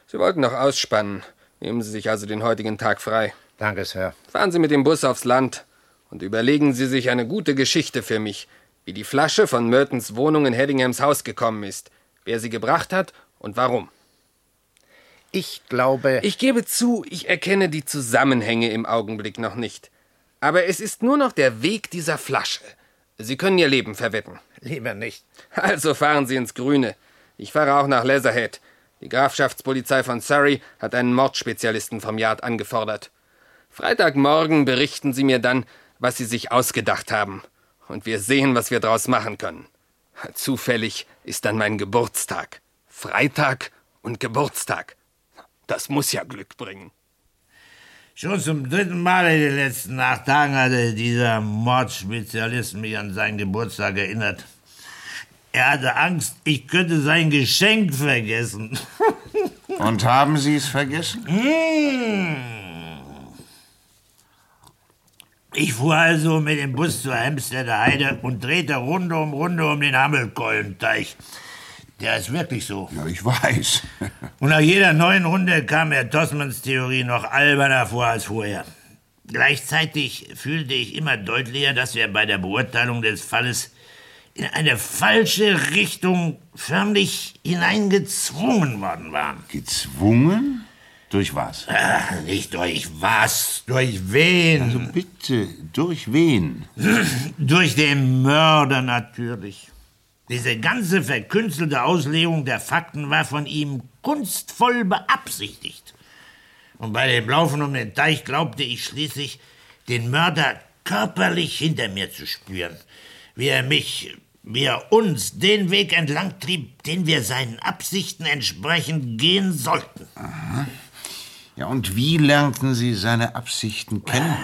Sie wollten noch ausspannen. Nehmen Sie sich also den heutigen Tag frei. Danke, Sir. Fahren Sie mit dem Bus aufs Land und überlegen Sie sich eine gute Geschichte für mich, wie die Flasche von Mertons Wohnung in Hedinghams Haus gekommen ist, wer sie gebracht hat und warum. Ich glaube. Ich gebe zu, ich erkenne die Zusammenhänge im Augenblick noch nicht. Aber es ist nur noch der Weg dieser Flasche. Sie können Ihr Leben verwetten. Lieber nicht. Also fahren Sie ins Grüne. Ich fahre auch nach Leatherhead. Die Grafschaftspolizei von Surrey hat einen Mordspezialisten vom Yard angefordert. Freitagmorgen berichten Sie mir dann, was Sie sich ausgedacht haben. Und wir sehen, was wir daraus machen können. Zufällig ist dann mein Geburtstag. Freitag und Geburtstag. Das muss ja Glück bringen. Schon zum dritten Mal in den letzten acht Tagen hatte dieser Mordspezialist mich an seinen Geburtstag erinnert. Er hatte Angst, ich könnte sein Geschenk vergessen. Und haben Sie es vergessen? Hm. Ich fuhr also mit dem Bus zur Hempsteader Heide und drehte Runde um Runde um den Hammelkeulenteich. Der ist wirklich so. Ja, ich weiß. Und nach jeder neuen Runde kam Herr Tossmanns Theorie noch alberner vor als vorher. Gleichzeitig fühlte ich immer deutlicher, dass wir bei der Beurteilung des Falles in eine falsche Richtung förmlich hineingezwungen worden waren. Gezwungen? Durch was? Ach, nicht durch was, durch wen? Also bitte, durch wen? durch den Mörder natürlich. Diese ganze verkünstelte Auslegung der Fakten war von ihm kunstvoll beabsichtigt. Und bei dem Laufen um den Teich glaubte ich schließlich, den Mörder körperlich hinter mir zu spüren, wie er mich, wie er uns den Weg entlang trieb, den wir seinen Absichten entsprechend gehen sollten. Aha. Ja, und wie lernten Sie seine Absichten kennen?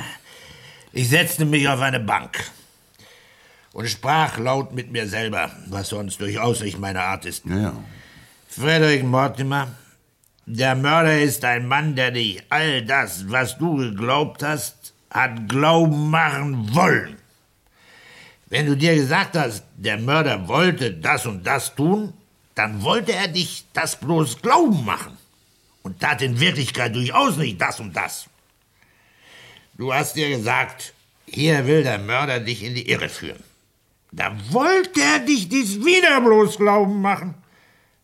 Ich setzte mich auf eine Bank und sprach laut mit mir selber, was sonst durchaus nicht meine Art ist. Ja. Frederick Mortimer, der Mörder ist ein Mann, der dich all das, was du geglaubt hast, hat glauben machen wollen. Wenn du dir gesagt hast, der Mörder wollte das und das tun, dann wollte er dich das bloß glauben machen und tat in Wirklichkeit durchaus nicht das und das. Du hast dir gesagt, hier will der Mörder dich in die Irre führen. Da wollte er dich dies wieder bloß glauben machen.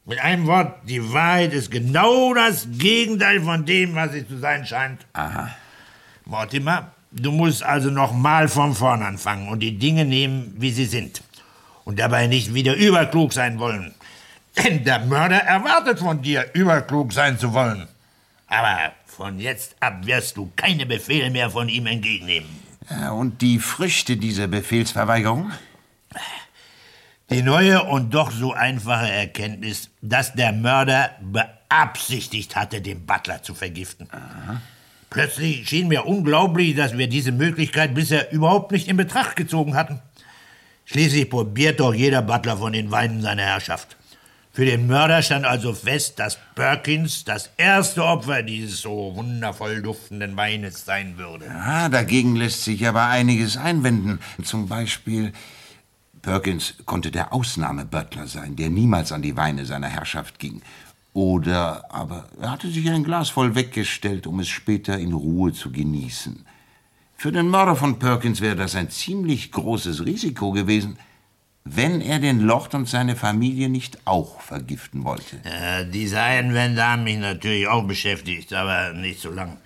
Mit einem Wort, die Wahrheit ist genau das Gegenteil von dem, was sie zu sein scheint. Aha. Mortimer, du musst also noch mal von vorn anfangen und die Dinge nehmen, wie sie sind. Und dabei nicht wieder überklug sein wollen. Denn der Mörder erwartet von dir, überklug sein zu wollen. Aber von jetzt ab wirst du keine Befehle mehr von ihm entgegennehmen. Ja, und die Früchte dieser Befehlsverweigerung? Die neue und doch so einfache Erkenntnis, dass der Mörder beabsichtigt hatte, den Butler zu vergiften. Aha. Plötzlich schien mir unglaublich, dass wir diese Möglichkeit bisher überhaupt nicht in Betracht gezogen hatten. Schließlich probiert doch jeder Butler von den Weinen seiner Herrschaft. Für den Mörder stand also fest, dass Perkins das erste Opfer dieses so wundervoll duftenden Weines sein würde. Ja, dagegen lässt sich aber einiges einwenden. Zum Beispiel, Perkins konnte der Ausnahmebutler sein, der niemals an die Weine seiner Herrschaft ging. Oder aber er hatte sich ein Glas voll weggestellt, um es später in Ruhe zu genießen. Für den Mörder von Perkins wäre das ein ziemlich großes Risiko gewesen wenn er den Lord und seine Familie nicht auch vergiften wollte. Äh, diese Einwände haben mich natürlich auch beschäftigt, aber nicht so lang.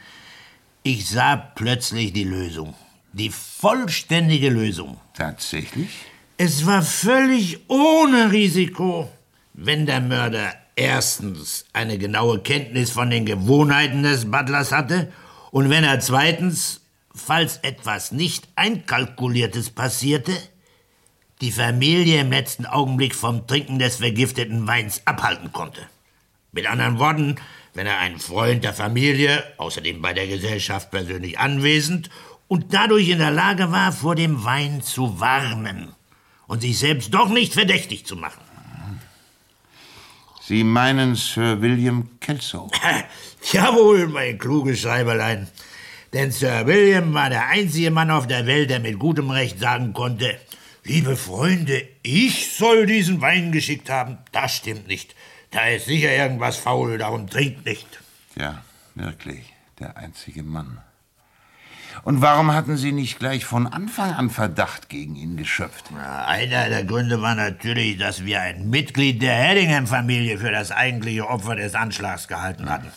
Ich sah plötzlich die Lösung. Die vollständige Lösung. Tatsächlich? Es war völlig ohne Risiko, wenn der Mörder erstens eine genaue Kenntnis von den Gewohnheiten des Butlers hatte und wenn er zweitens, falls etwas nicht einkalkuliertes passierte, die Familie im letzten Augenblick vom Trinken des vergifteten Weins abhalten konnte. Mit anderen Worten, wenn er ein Freund der Familie, außerdem bei der Gesellschaft persönlich anwesend und dadurch in der Lage war, vor dem Wein zu warnen und sich selbst doch nicht verdächtig zu machen. Sie meinen Sir William Kelso? Jawohl, mein kluges Schreiberlein. Denn Sir William war der einzige Mann auf der Welt, der mit gutem Recht sagen konnte, Liebe Freunde, ich soll diesen Wein geschickt haben. Das stimmt nicht. Da ist sicher irgendwas faul, darum trinkt nicht. Ja, wirklich, der einzige Mann. Und warum hatten Sie nicht gleich von Anfang an Verdacht gegen ihn geschöpft? Na, einer der Gründe war natürlich, dass wir ein Mitglied der Haddingham-Familie für das eigentliche Opfer des Anschlags gehalten hatten.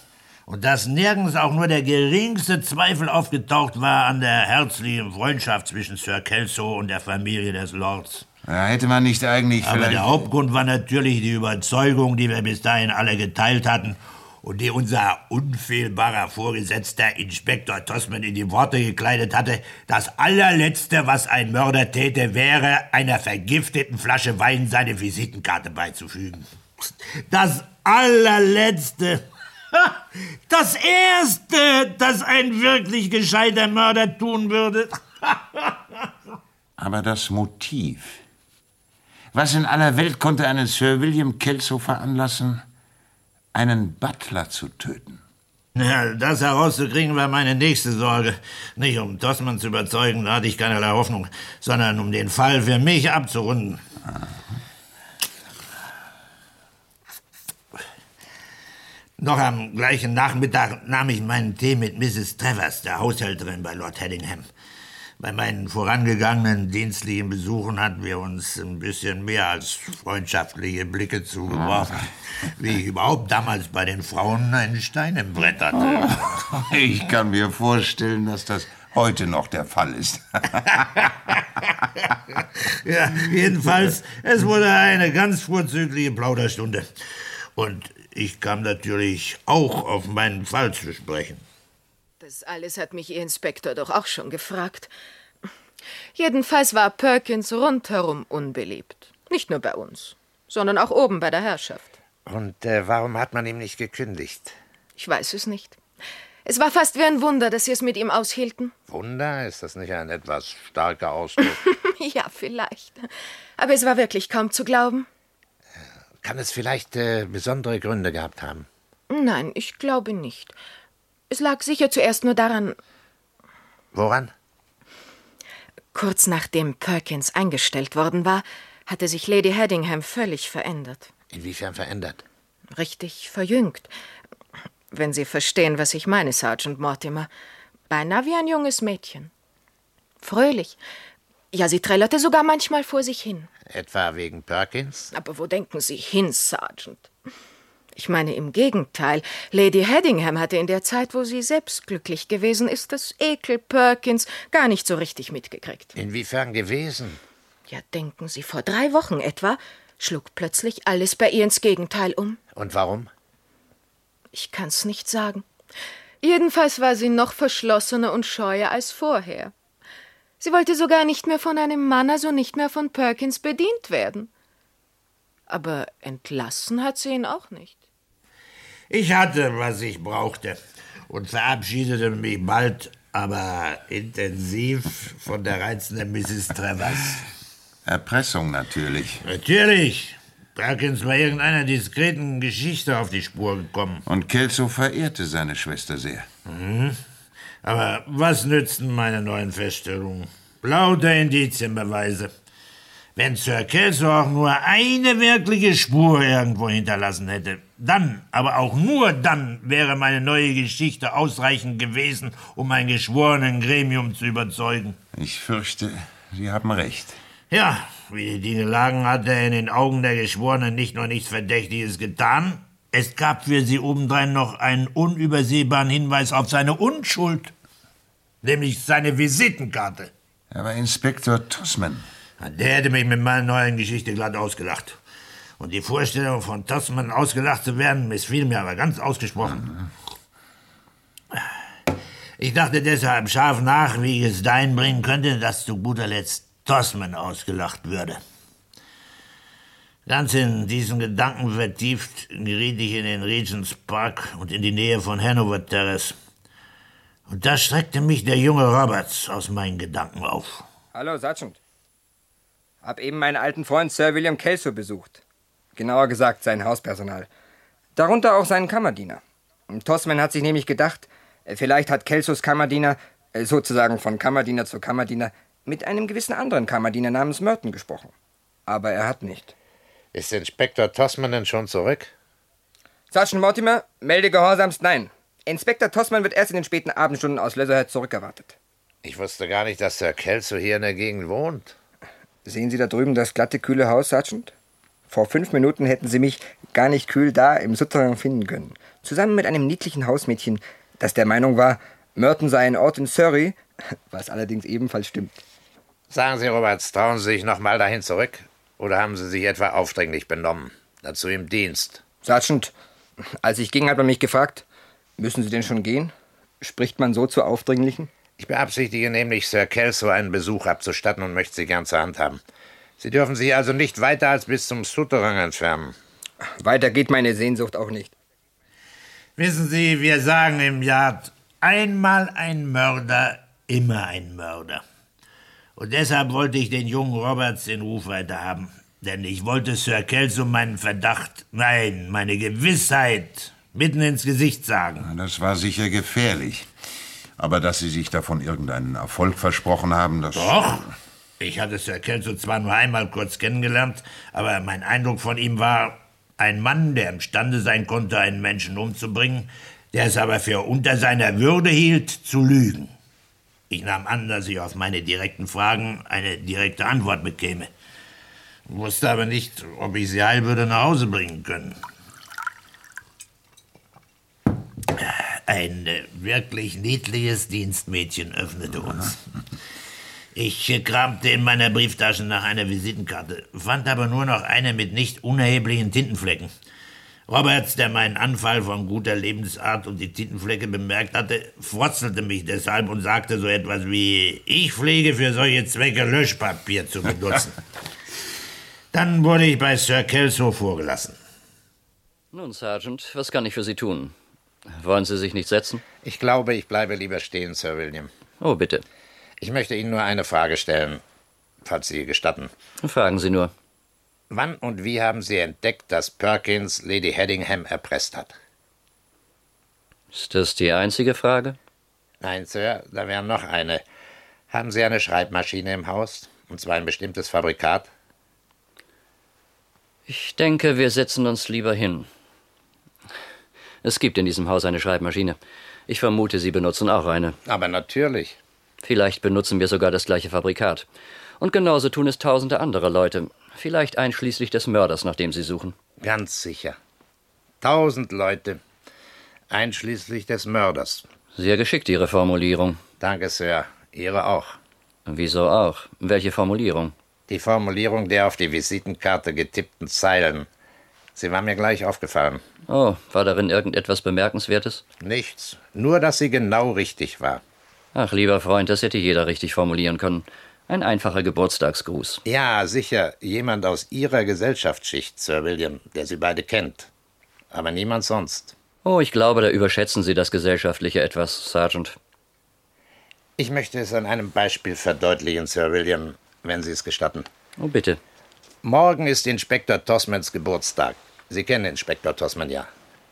Und dass nirgends auch nur der geringste Zweifel aufgetaucht war an der herzlichen Freundschaft zwischen Sir Kelso und der Familie des Lords. Ja, hätte man nicht eigentlich Aber der Hauptgrund war natürlich die Überzeugung, die wir bis dahin alle geteilt hatten und die unser unfehlbarer Vorgesetzter Inspektor Tossman in die Worte gekleidet hatte, das allerletzte, was ein Mörder täte, wäre, einer vergifteten Flasche Wein seine Visitenkarte beizufügen. Das allerletzte. Das erste, das ein wirklich gescheiter Mörder tun würde. Aber das Motiv. Was in aller Welt konnte einen Sir William Kelso veranlassen, einen Butler zu töten? Ja, das herauszukriegen war meine nächste Sorge. Nicht um Tossmann zu überzeugen, da hatte ich keinerlei Hoffnung, sondern um den Fall für mich abzurunden. Noch am gleichen Nachmittag nahm ich meinen Tee mit Mrs. Travers, der Haushälterin bei Lord Headingham. Bei meinen vorangegangenen dienstlichen Besuchen hatten wir uns ein bisschen mehr als freundschaftliche Blicke zugeworfen, wie ich überhaupt damals bei den Frauen einen Stein im Brett hatte. Ich kann mir vorstellen, dass das heute noch der Fall ist. Ja, jedenfalls, es wurde eine ganz vorzügliche Plauderstunde. Und ich kam natürlich auch auf meinen Fall zu sprechen. Das alles hat mich Ihr Inspektor doch auch schon gefragt. Jedenfalls war Perkins rundherum unbeliebt. Nicht nur bei uns, sondern auch oben bei der Herrschaft. Und äh, warum hat man ihm nicht gekündigt? Ich weiß es nicht. Es war fast wie ein Wunder, dass Sie es mit ihm aushielten. Wunder? Ist das nicht ein etwas starker Ausdruck? ja, vielleicht. Aber es war wirklich kaum zu glauben. Kann es vielleicht äh, besondere Gründe gehabt haben? Nein, ich glaube nicht. Es lag sicher zuerst nur daran, Woran? kurz nachdem Perkins eingestellt worden war, hatte sich Lady Headingham völlig verändert. Inwiefern verändert? Richtig verjüngt. Wenn Sie verstehen, was ich meine, Sergeant Mortimer. Beinahe wie ein junges Mädchen. Fröhlich. Ja, sie trällerte sogar manchmal vor sich hin. Etwa wegen Perkins? Aber wo denken Sie hin, Sergeant? Ich meine im Gegenteil. Lady Headingham hatte in der Zeit, wo sie selbst glücklich gewesen ist, das Ekel Perkins gar nicht so richtig mitgekriegt. Inwiefern gewesen? Ja, denken Sie, vor drei Wochen etwa schlug plötzlich alles bei ihr ins Gegenteil um. Und warum? Ich kann's nicht sagen. Jedenfalls war sie noch verschlossener und scheuer als vorher. Sie wollte sogar nicht mehr von einem Mann, also nicht mehr von Perkins bedient werden. Aber entlassen hat sie ihn auch nicht. Ich hatte, was ich brauchte und verabschiedete mich bald, aber intensiv von der reizenden Mrs. Travers. Erpressung natürlich. Natürlich. Perkins war irgendeiner diskreten Geschichte auf die Spur gekommen. Und Kelso verehrte seine Schwester sehr. Mhm. Aber was nützten meine neuen Feststellungen? Lauter Indizienbeweise. Wenn Sir Kelso auch nur eine wirkliche Spur irgendwo hinterlassen hätte, dann, aber auch nur dann, wäre meine neue Geschichte ausreichend gewesen, um ein geschworenen Gremium zu überzeugen. Ich fürchte, Sie haben recht. Ja, wie die Dinge lagen, hat er in den Augen der Geschworenen nicht nur nichts Verdächtiges getan, es gab für sie obendrein noch einen unübersehbaren Hinweis auf seine Unschuld, nämlich seine Visitenkarte. Aber Inspektor Tossman. Der hätte mich mit meiner neuen Geschichte glatt ausgelacht. Und die Vorstellung von Tossman ausgelacht zu werden, missfiel mir aber ganz ausgesprochen. Ich dachte deshalb scharf nach, wie ich es dahin bringen könnte, dass zu guter Letzt Tossman ausgelacht würde. Ganz in diesen Gedanken vertieft geriet ich in den Regents Park und in die Nähe von Hanover Terrace. Und da streckte mich der junge Roberts aus meinen Gedanken auf. Hallo, Sergeant. Hab eben meinen alten Freund Sir William Kelso besucht. Genauer gesagt, sein Hauspersonal. Darunter auch seinen Kammerdiener. Tossman hat sich nämlich gedacht, äh, vielleicht hat Kelsos Kammerdiener, äh, sozusagen von Kammerdiener zu Kammerdiener, mit einem gewissen anderen Kammerdiener namens Merton gesprochen. Aber er hat nicht. Ist Inspektor Tossman denn schon zurück? Sergeant Mortimer, melde gehorsamst nein. Inspektor Tossman wird erst in den späten Abendstunden aus Leatherhead zurückerwartet. Ich wusste gar nicht, dass Sir Kelso hier in der Gegend wohnt. Sehen Sie da drüben das glatte, kühle Haus, Sergeant? Vor fünf Minuten hätten Sie mich gar nicht kühl da im Souterrain finden können. Zusammen mit einem niedlichen Hausmädchen, das der Meinung war, Merton sei ein Ort in Surrey, was allerdings ebenfalls stimmt. Sagen Sie, Roberts, trauen Sie sich noch mal dahin zurück? Oder haben Sie sich etwa aufdringlich benommen? Dazu im Dienst. Sergeant, als ich ging, hat man mich gefragt, müssen Sie denn schon gehen? Spricht man so zu Aufdringlichen? Ich beabsichtige nämlich, Sir Kelso einen Besuch abzustatten und möchte Sie gern zur Hand haben. Sie dürfen sich also nicht weiter als bis zum Souterrain entfernen. Weiter geht meine Sehnsucht auch nicht. Wissen Sie, wir sagen im Yard, einmal ein Mörder, immer ein Mörder. Und deshalb wollte ich den jungen Roberts den Ruf weiter haben. Denn ich wollte Sir Kelso meinen Verdacht, nein, meine Gewissheit mitten ins Gesicht sagen. Das war sicher gefährlich. Aber dass Sie sich davon irgendeinen Erfolg versprochen haben, das. Doch. Ich hatte Sir Kelso zwar nur einmal kurz kennengelernt, aber mein Eindruck von ihm war ein Mann, der imstande sein konnte, einen Menschen umzubringen, der es aber für unter seiner Würde hielt, zu lügen. Ich nahm an, dass ich auf meine direkten Fragen eine direkte Antwort bekäme. Wusste aber nicht, ob ich sie heil würde nach Hause bringen können. Ein wirklich niedliches Dienstmädchen öffnete uns. Ich äh, kramte in meiner Brieftasche nach einer Visitenkarte, fand aber nur noch eine mit nicht unerheblichen Tintenflecken. Roberts, der meinen Anfall von guter Lebensart und die Tintenflecke bemerkt hatte, frotzelte mich deshalb und sagte so etwas wie, ich pflege für solche Zwecke Löschpapier zu benutzen. Dann wurde ich bei Sir Kelso vorgelassen. Nun, Sergeant, was kann ich für Sie tun? Wollen Sie sich nicht setzen? Ich glaube, ich bleibe lieber stehen, Sir William. Oh, bitte. Ich möchte Ihnen nur eine Frage stellen, falls Sie gestatten. Fragen Sie nur. Wann und wie haben Sie entdeckt, dass Perkins Lady Headingham erpresst hat? Ist das die einzige Frage? Nein, Sir, da wäre noch eine. Haben Sie eine Schreibmaschine im Haus? Und zwar ein bestimmtes Fabrikat? Ich denke, wir setzen uns lieber hin. Es gibt in diesem Haus eine Schreibmaschine. Ich vermute, Sie benutzen auch eine. Aber natürlich. Vielleicht benutzen wir sogar das gleiche Fabrikat. Und genauso tun es tausende andere Leute. Vielleicht einschließlich des Mörders, nach dem Sie suchen. Ganz sicher. Tausend Leute. Einschließlich des Mörders. Sehr geschickt, Ihre Formulierung. Danke, Sir. Ihre auch. Wieso auch? Welche Formulierung? Die Formulierung der auf die Visitenkarte getippten Zeilen. Sie war mir gleich aufgefallen. Oh, war darin irgendetwas Bemerkenswertes? Nichts. Nur, dass sie genau richtig war. Ach, lieber Freund, das hätte jeder richtig formulieren können. Ein einfacher Geburtstagsgruß. Ja, sicher. Jemand aus Ihrer Gesellschaftsschicht, Sir William, der Sie beide kennt. Aber niemand sonst. Oh, ich glaube, da überschätzen Sie das Gesellschaftliche etwas, Sergeant. Ich möchte es an einem Beispiel verdeutlichen, Sir William, wenn Sie es gestatten. Oh, bitte. Morgen ist Inspektor Tosmans Geburtstag. Sie kennen Inspektor Tosman ja.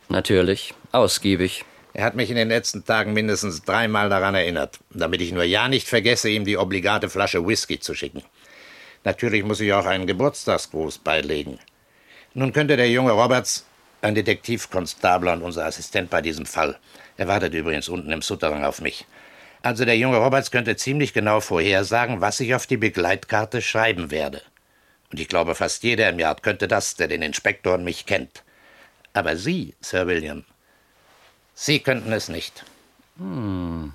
Natürlich. Ausgiebig. Er hat mich in den letzten Tagen mindestens dreimal daran erinnert, damit ich nur ja nicht vergesse, ihm die obligate Flasche Whisky zu schicken. Natürlich muss ich auch einen Geburtstagsgruß beilegen. Nun könnte der junge Roberts, ein Detektivkonstabler und unser Assistent bei diesem Fall, er wartet übrigens unten im Souterrain auf mich. Also der junge Roberts könnte ziemlich genau vorhersagen, was ich auf die Begleitkarte schreiben werde. Und ich glaube, fast jeder im Yard könnte das, der den Inspektor und mich kennt. Aber Sie, Sir William, Sie könnten es nicht. Hm.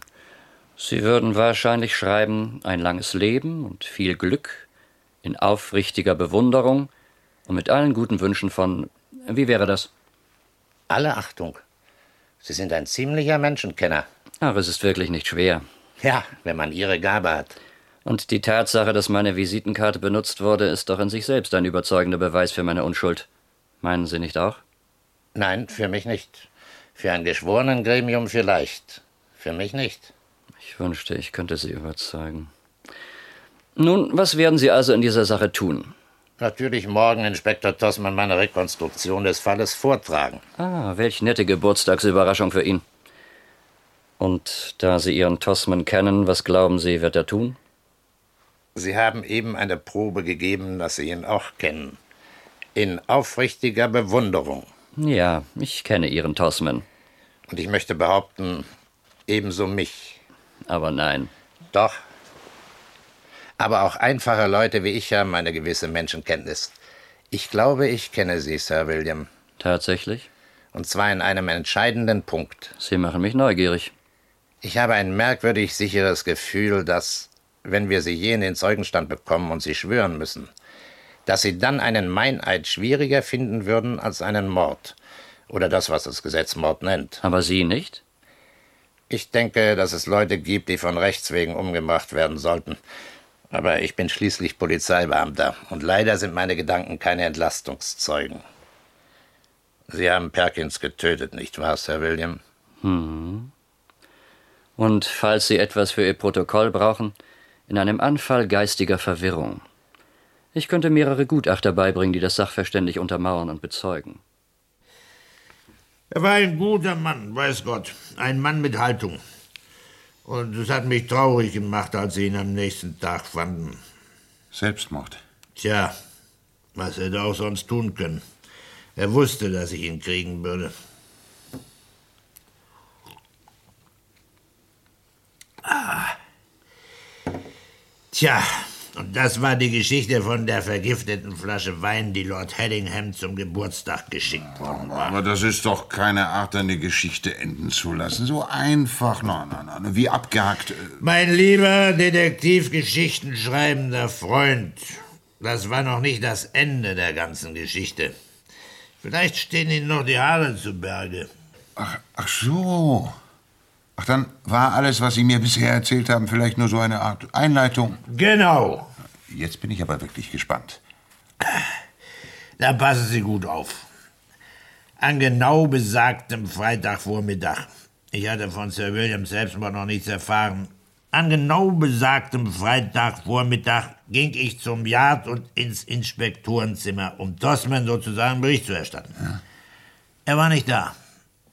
Sie würden wahrscheinlich schreiben, ein langes Leben und viel Glück, in aufrichtiger Bewunderung und mit allen guten Wünschen von. Wie wäre das? Alle Achtung. Sie sind ein ziemlicher Menschenkenner. Ach, es ist wirklich nicht schwer. Ja, wenn man Ihre Gabe hat. Und die Tatsache, dass meine Visitenkarte benutzt wurde, ist doch in sich selbst ein überzeugender Beweis für meine Unschuld. Meinen Sie nicht auch? Nein, für mich nicht. Für ein Geschworenengremium vielleicht. Für mich nicht. Ich wünschte, ich könnte Sie überzeugen. Nun, was werden Sie also in dieser Sache tun? Natürlich morgen Inspektor Tossmann meine Rekonstruktion des Falles vortragen. Ah, welch nette Geburtstagsüberraschung für ihn. Und da Sie Ihren Tossmann kennen, was glauben Sie, wird er tun? Sie haben eben eine Probe gegeben, dass Sie ihn auch kennen. In aufrichtiger Bewunderung. Ja, ich kenne Ihren Tossman. Und ich möchte behaupten, ebenso mich. Aber nein. Doch. Aber auch einfache Leute wie ich haben eine gewisse Menschenkenntnis. Ich glaube, ich kenne Sie, Sir William. Tatsächlich? Und zwar in einem entscheidenden Punkt. Sie machen mich neugierig. Ich habe ein merkwürdig sicheres Gefühl, dass, wenn wir Sie je in den Zeugenstand bekommen und Sie schwören müssen, dass Sie dann einen Meineid schwieriger finden würden als einen Mord. Oder das, was das Gesetz Mord nennt. Aber Sie nicht? Ich denke, dass es Leute gibt, die von Rechts wegen umgebracht werden sollten. Aber ich bin schließlich Polizeibeamter und leider sind meine Gedanken keine Entlastungszeugen. Sie haben Perkins getötet, nicht wahr, Sir William? Hm. Und falls Sie etwas für Ihr Protokoll brauchen, in einem Anfall geistiger Verwirrung. Ich könnte mehrere Gutachter beibringen, die das sachverständig untermauern und bezeugen. Er war ein guter Mann, weiß Gott. Ein Mann mit Haltung. Und es hat mich traurig gemacht, als sie ihn am nächsten Tag fanden. Selbstmord. Tja, was hätte er auch sonst tun können. Er wusste, dass ich ihn kriegen würde. Ah. Tja, und das war die Geschichte von der vergifteten Flasche Wein, die Lord Hedingham zum Geburtstag geschickt worden war. Aber das ist doch keine Art, eine Geschichte enden zu lassen. So einfach, nein, nein, nein, wie abgehackt. äh, Mein lieber Detektivgeschichtenschreibender Freund, das war noch nicht das Ende der ganzen Geschichte. Vielleicht stehen Ihnen noch die Haare zu Berge. Ach, ach so. Ach, dann war alles, was Sie mir bisher erzählt haben, vielleicht nur so eine Art Einleitung. Genau. Jetzt bin ich aber wirklich gespannt. Dann passen Sie gut auf. An genau besagtem Freitagvormittag, ich hatte von Sir William Selbstmord noch nichts erfahren, an genau besagtem Freitagvormittag ging ich zum Yard und ins Inspektorenzimmer, um Tossman sozusagen Bericht zu erstatten. Er war nicht da.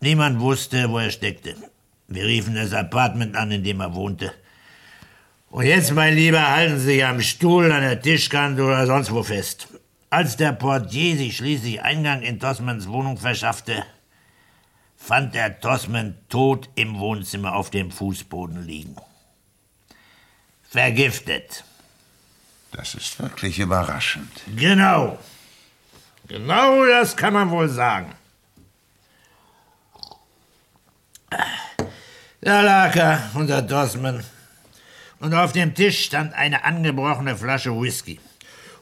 Niemand wusste, wo er steckte. Wir riefen das Apartment an, in dem er wohnte. Und jetzt, mein Lieber, halten Sie sich am Stuhl, an der Tischkante oder sonst wo fest. Als der Portier sich schließlich Eingang in Tossmans Wohnung verschaffte, fand er Tossman tot im Wohnzimmer auf dem Fußboden liegen. Vergiftet. Das ist wirklich überraschend. Genau. Genau das kann man wohl sagen. Da lag er, unser Dossman. Und auf dem Tisch stand eine angebrochene Flasche Whisky.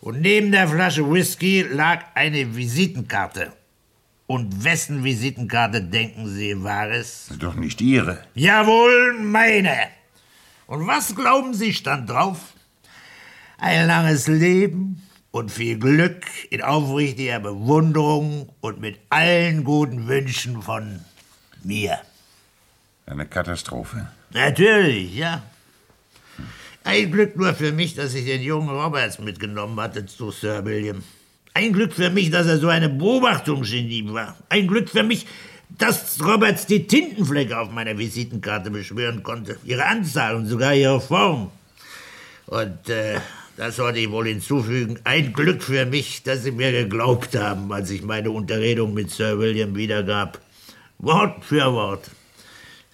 Und neben der Flasche Whisky lag eine Visitenkarte. Und wessen Visitenkarte denken Sie, war es? Doch nicht Ihre. Jawohl, meine. Und was glauben Sie stand drauf? Ein langes Leben und viel Glück in aufrichtiger Bewunderung und mit allen guten Wünschen von mir. Eine Katastrophe. Natürlich, ja. Ein Glück nur für mich, dass ich den jungen Roberts mitgenommen hatte zu Sir William. Ein Glück für mich, dass er so eine Beobachtungsgenie war. Ein Glück für mich, dass Roberts die Tintenflecke auf meiner Visitenkarte beschwören konnte. Ihre Anzahl und sogar ihre Form. Und äh, das sollte ich wohl hinzufügen. Ein Glück für mich, dass Sie mir geglaubt haben, als ich meine Unterredung mit Sir William wiedergab. Wort für Wort.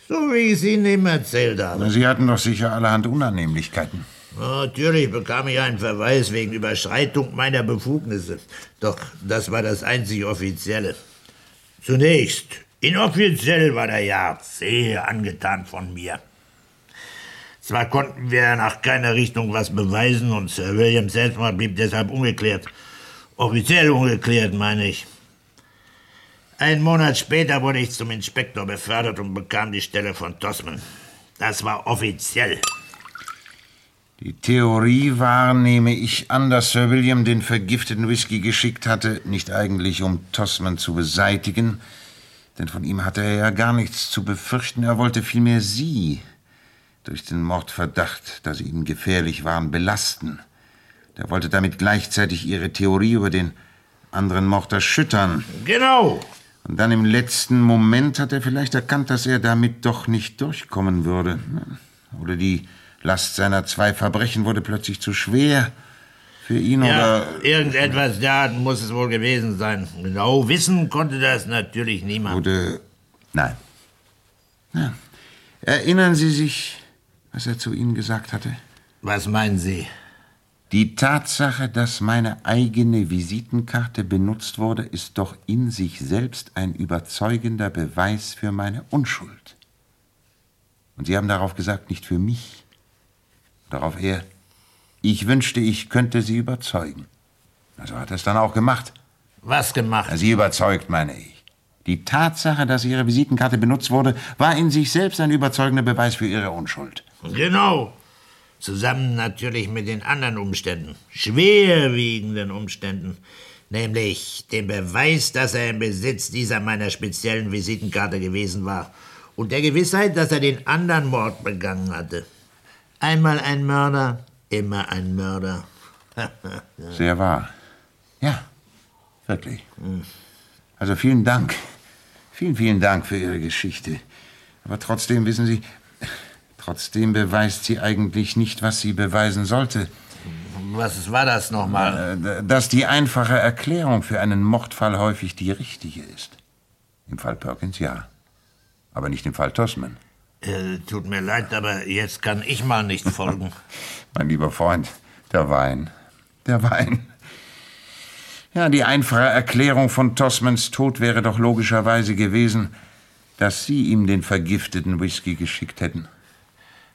So wie ich es Ihnen eben erzählt habe. Sie hatten doch sicher allerhand Unannehmlichkeiten. Natürlich bekam ich einen Verweis wegen Überschreitung meiner Befugnisse. Doch das war das einzig Offizielle. Zunächst, inoffiziell war der Yard sehr angetan von mir. Zwar konnten wir nach keiner Richtung was beweisen und Sir William Selbstmord blieb deshalb ungeklärt. Offiziell ungeklärt, meine ich. Einen Monat später wurde ich zum Inspektor befördert und bekam die Stelle von Tossman. Das war offiziell. Die Theorie war, nehme ich an, dass Sir William den vergifteten Whisky geschickt hatte, nicht eigentlich um Tossman zu beseitigen, denn von ihm hatte er ja gar nichts zu befürchten, er wollte vielmehr Sie durch den Mordverdacht, da Sie Ihnen gefährlich waren, belasten. Er wollte damit gleichzeitig Ihre Theorie über den anderen Mord erschüttern. Genau. Und dann im letzten Moment hat er vielleicht erkannt, dass er damit doch nicht durchkommen würde. Oder die Last seiner zwei Verbrechen wurde plötzlich zu schwer für ihn Ja, oder. irgendetwas da muss es wohl gewesen sein. Genau wissen konnte das natürlich niemand. Oder. Nein. Ja. Erinnern Sie sich, was er zu Ihnen gesagt hatte? Was meinen Sie? Die Tatsache, dass meine eigene Visitenkarte benutzt wurde, ist doch in sich selbst ein überzeugender Beweis für meine Unschuld. Und Sie haben darauf gesagt, nicht für mich. Darauf er, ich wünschte, ich könnte Sie überzeugen. Also hat er es dann auch gemacht. Was gemacht? Sie überzeugt, meine ich. Die Tatsache, dass Ihre Visitenkarte benutzt wurde, war in sich selbst ein überzeugender Beweis für Ihre Unschuld. Genau. Zusammen natürlich mit den anderen Umständen, schwerwiegenden Umständen, nämlich dem Beweis, dass er im Besitz dieser meiner speziellen Visitenkarte gewesen war und der Gewissheit, dass er den anderen Mord begangen hatte. Einmal ein Mörder, immer ein Mörder. Sehr wahr. Ja, wirklich. Also vielen Dank. Vielen, vielen Dank für Ihre Geschichte. Aber trotzdem, wissen Sie, trotzdem beweist sie eigentlich nicht, was sie beweisen sollte. Was war das nochmal? Äh, Dass die einfache Erklärung für einen Mordfall häufig die richtige ist. Im Fall Perkins ja. Aber nicht im Fall Tossman. Äh, tut mir leid, aber jetzt kann ich mal nicht folgen. Mein lieber Freund, der Wein. Der Wein. Ja, die einfache Erklärung von Tossmans Tod wäre doch logischerweise gewesen, dass Sie ihm den vergifteten Whisky geschickt hätten.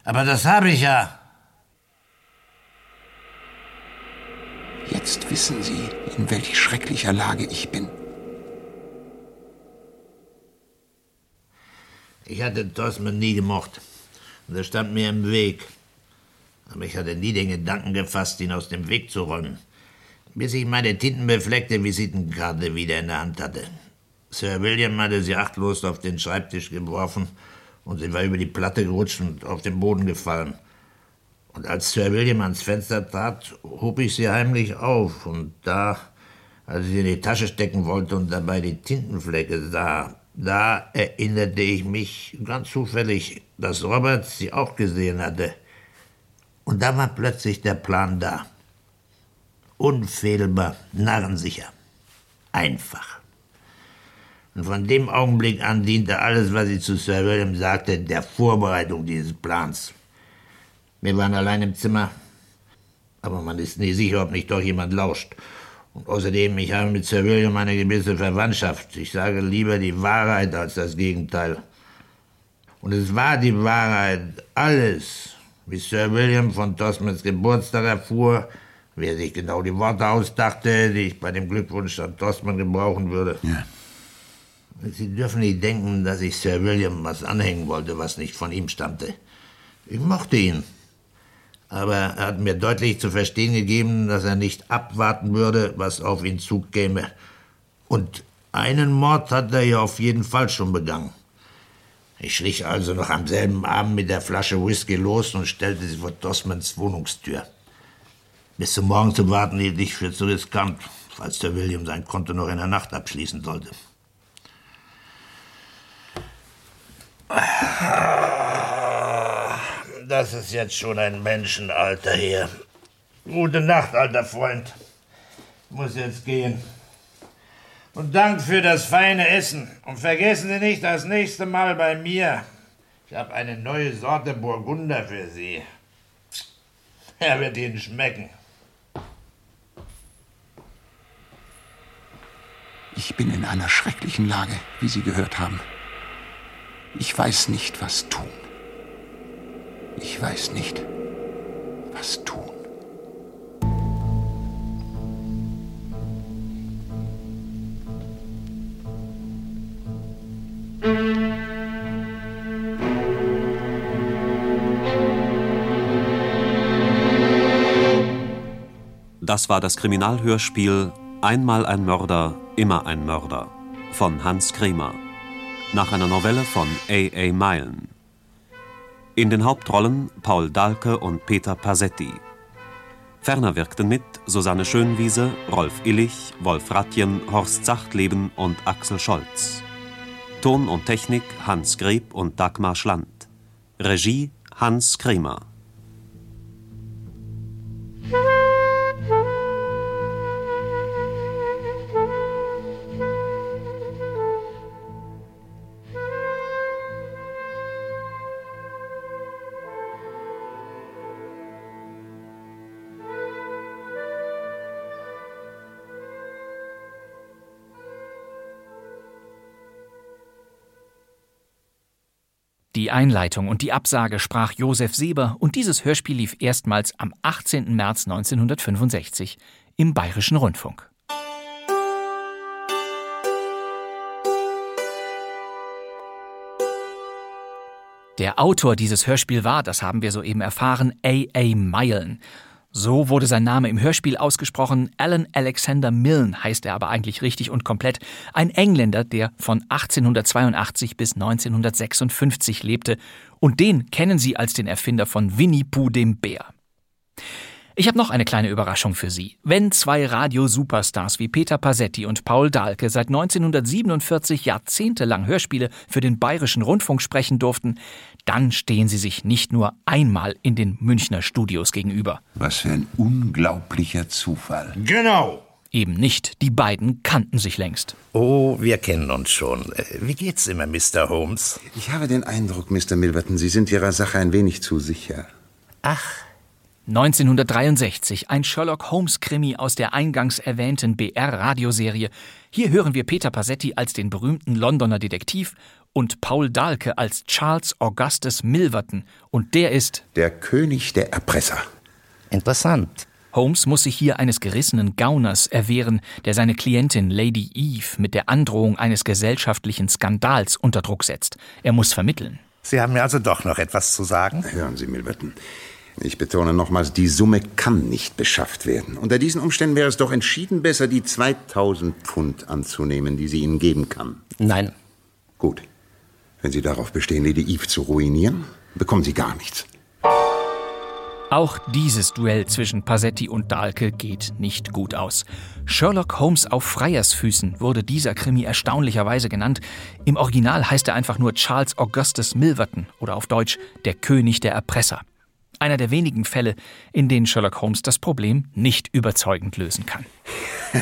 Aber das habe ich ja. Jetzt wissen Sie, in welch schrecklicher Lage ich bin. Ich hatte Tosman nie gemocht. Und er stand mir im Weg. Aber ich hatte nie den Gedanken gefasst, ihn aus dem Weg zu räumen. Bis ich meine tintenbefleckte Visitenkarte wieder in der Hand hatte. Sir William hatte sie achtlos auf den Schreibtisch geworfen und sie war über die Platte gerutscht und auf den Boden gefallen. Und als Sir William ans Fenster trat, hob ich sie heimlich auf. Und da, als ich sie in die Tasche stecken wollte und dabei die Tintenflecke sah, da erinnerte ich mich ganz zufällig, dass Robert sie auch gesehen hatte. Und da war plötzlich der Plan da. Unfehlbar, narrensicher. Einfach. Und von dem Augenblick an diente alles, was ich zu Sir William sagte, der Vorbereitung dieses Plans. Wir waren allein im Zimmer, aber man ist nie sicher, ob nicht doch jemand lauscht. Und außerdem, ich habe mit Sir William eine gewisse Verwandtschaft. Ich sage lieber die Wahrheit als das Gegenteil. Und es war die Wahrheit, alles, wie Sir William von Tosmans Geburtstag erfuhr, wer sich genau die Worte ausdachte, die ich bei dem Glückwunsch an Tosman gebrauchen würde. Ja. Sie dürfen nicht denken, dass ich Sir William was anhängen wollte, was nicht von ihm stammte. Ich mochte ihn. Aber er hat mir deutlich zu verstehen gegeben, dass er nicht abwarten würde, was auf ihn zukäme. Und einen Mord hat er ja auf jeden Fall schon begangen. Ich schlich also noch am selben Abend mit der Flasche Whisky los und stellte sie vor Dossmans Wohnungstür. Bis zum Morgen zu warten hielt ich für zu riskant, falls der William sein Konto noch in der Nacht abschließen sollte. Das ist jetzt schon ein Menschenalter her. Gute Nacht, alter Freund. Muss jetzt gehen. Und Dank für das feine Essen. Und vergessen Sie nicht das nächste Mal bei mir. Ich habe eine neue Sorte Burgunder für Sie. Er wird Ihnen schmecken. Ich bin in einer schrecklichen Lage, wie Sie gehört haben. Ich weiß nicht, was tun. Ich weiß nicht, was tun. Das war das Kriminalhörspiel Einmal ein Mörder, immer ein Mörder von Hans Kremer. Nach einer Novelle von A. A. Meilen. In den Hauptrollen Paul Dahlke und Peter Pasetti. Ferner wirkten mit Susanne Schönwiese, Rolf Illich, Wolf Ratjen, Horst Sachtleben und Axel Scholz. Ton und Technik Hans Greb und Dagmar Schland. Regie Hans Kremer. Einleitung und die Absage sprach Josef Seber und dieses Hörspiel lief erstmals am 18. März 1965 im Bayerischen Rundfunk. Der Autor dieses Hörspiel war, das haben wir soeben erfahren, A.A. Milen. So wurde sein Name im Hörspiel ausgesprochen. Alan Alexander Milne heißt er aber eigentlich richtig und komplett. Ein Engländer, der von 1882 bis 1956 lebte. Und den kennen Sie als den Erfinder von Winnie Pooh dem Bär. Ich habe noch eine kleine Überraschung für Sie. Wenn zwei Radio-Superstars wie Peter Passetti und Paul Dahlke seit 1947 jahrzehntelang Hörspiele für den Bayerischen Rundfunk sprechen durften, dann stehen sie sich nicht nur einmal in den Münchner Studios gegenüber. Was für ein unglaublicher Zufall. Genau. Eben nicht. Die beiden kannten sich längst. Oh, wir kennen uns schon. Wie geht's immer, Mr. Holmes? Ich habe den Eindruck, Mr. Milverton, Sie sind Ihrer Sache ein wenig zu sicher. Ach. 1963, ein Sherlock Holmes-Krimi aus der eingangs erwähnten BR-Radioserie. Hier hören wir Peter Passetti als den berühmten Londoner Detektiv und Paul Dahlke als Charles Augustus Milverton. Und der ist Der König der Erpresser. Interessant. Holmes muss sich hier eines gerissenen Gauners erwehren, der seine Klientin Lady Eve mit der Androhung eines gesellschaftlichen Skandals unter Druck setzt. Er muss vermitteln. Sie haben mir also doch noch etwas zu sagen? Hören Sie, Milverton. Ich betone nochmals, die Summe kann nicht beschafft werden. Unter diesen Umständen wäre es doch entschieden besser, die 2000 Pfund anzunehmen, die sie Ihnen geben kann. Nein. Gut. Wenn Sie darauf bestehen, Lady Eve zu ruinieren, bekommen Sie gar nichts. Auch dieses Duell zwischen Passetti und Dahlke geht nicht gut aus. Sherlock Holmes auf Freiersfüßen wurde dieser Krimi erstaunlicherweise genannt. Im Original heißt er einfach nur Charles Augustus Milverton oder auf Deutsch der König der Erpresser. Einer der wenigen Fälle, in denen Sherlock Holmes das Problem nicht überzeugend lösen kann.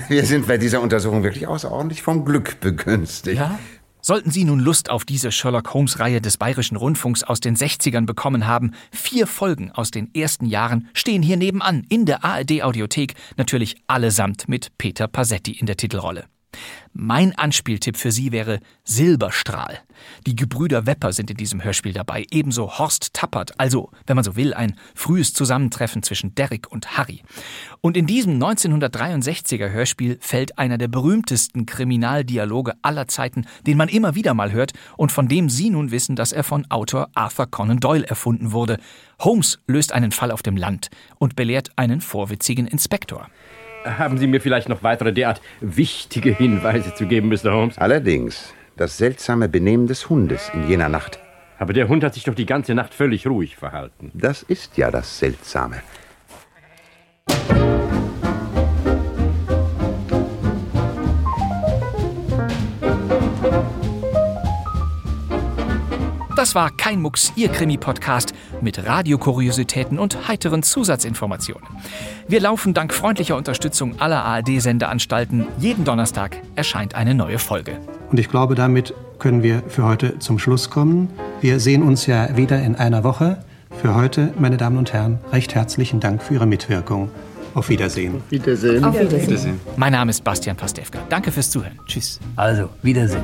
Wir sind bei dieser Untersuchung wirklich außerordentlich vom Glück begünstigt. Ja? Sollten Sie nun Lust auf diese Sherlock Holmes-Reihe des Bayerischen Rundfunks aus den 60ern bekommen haben, vier Folgen aus den ersten Jahren stehen hier nebenan in der ARD-Audiothek, natürlich allesamt mit Peter Passetti in der Titelrolle. Mein Anspieltipp für Sie wäre Silberstrahl. Die Gebrüder Wepper sind in diesem Hörspiel dabei, ebenso Horst Tappert, also, wenn man so will, ein frühes Zusammentreffen zwischen Derrick und Harry. Und in diesem 1963er Hörspiel fällt einer der berühmtesten Kriminaldialoge aller Zeiten, den man immer wieder mal hört und von dem Sie nun wissen, dass er von Autor Arthur Conan Doyle erfunden wurde. Holmes löst einen Fall auf dem Land und belehrt einen vorwitzigen Inspektor. Haben Sie mir vielleicht noch weitere derart wichtige Hinweise zu geben, Mr. Holmes? Allerdings, das seltsame Benehmen des Hundes in jener Nacht. Aber der Hund hat sich doch die ganze Nacht völlig ruhig verhalten. Das ist ja das Seltsame. Das war kein Mucks, Ihr Krimi-Podcast mit Radiokuriositäten und heiteren Zusatzinformationen. Wir laufen dank freundlicher Unterstützung aller ARD-Sendeanstalten. Jeden Donnerstag erscheint eine neue Folge. Und ich glaube, damit können wir für heute zum Schluss kommen. Wir sehen uns ja wieder in einer Woche. Für heute, meine Damen und Herren, recht herzlichen Dank für Ihre Mitwirkung. Auf Wiedersehen. Wiedersehen. Auf Wiedersehen. Mein Name ist Bastian Pastewka. Danke fürs Zuhören. Tschüss. Also, Wiedersehen.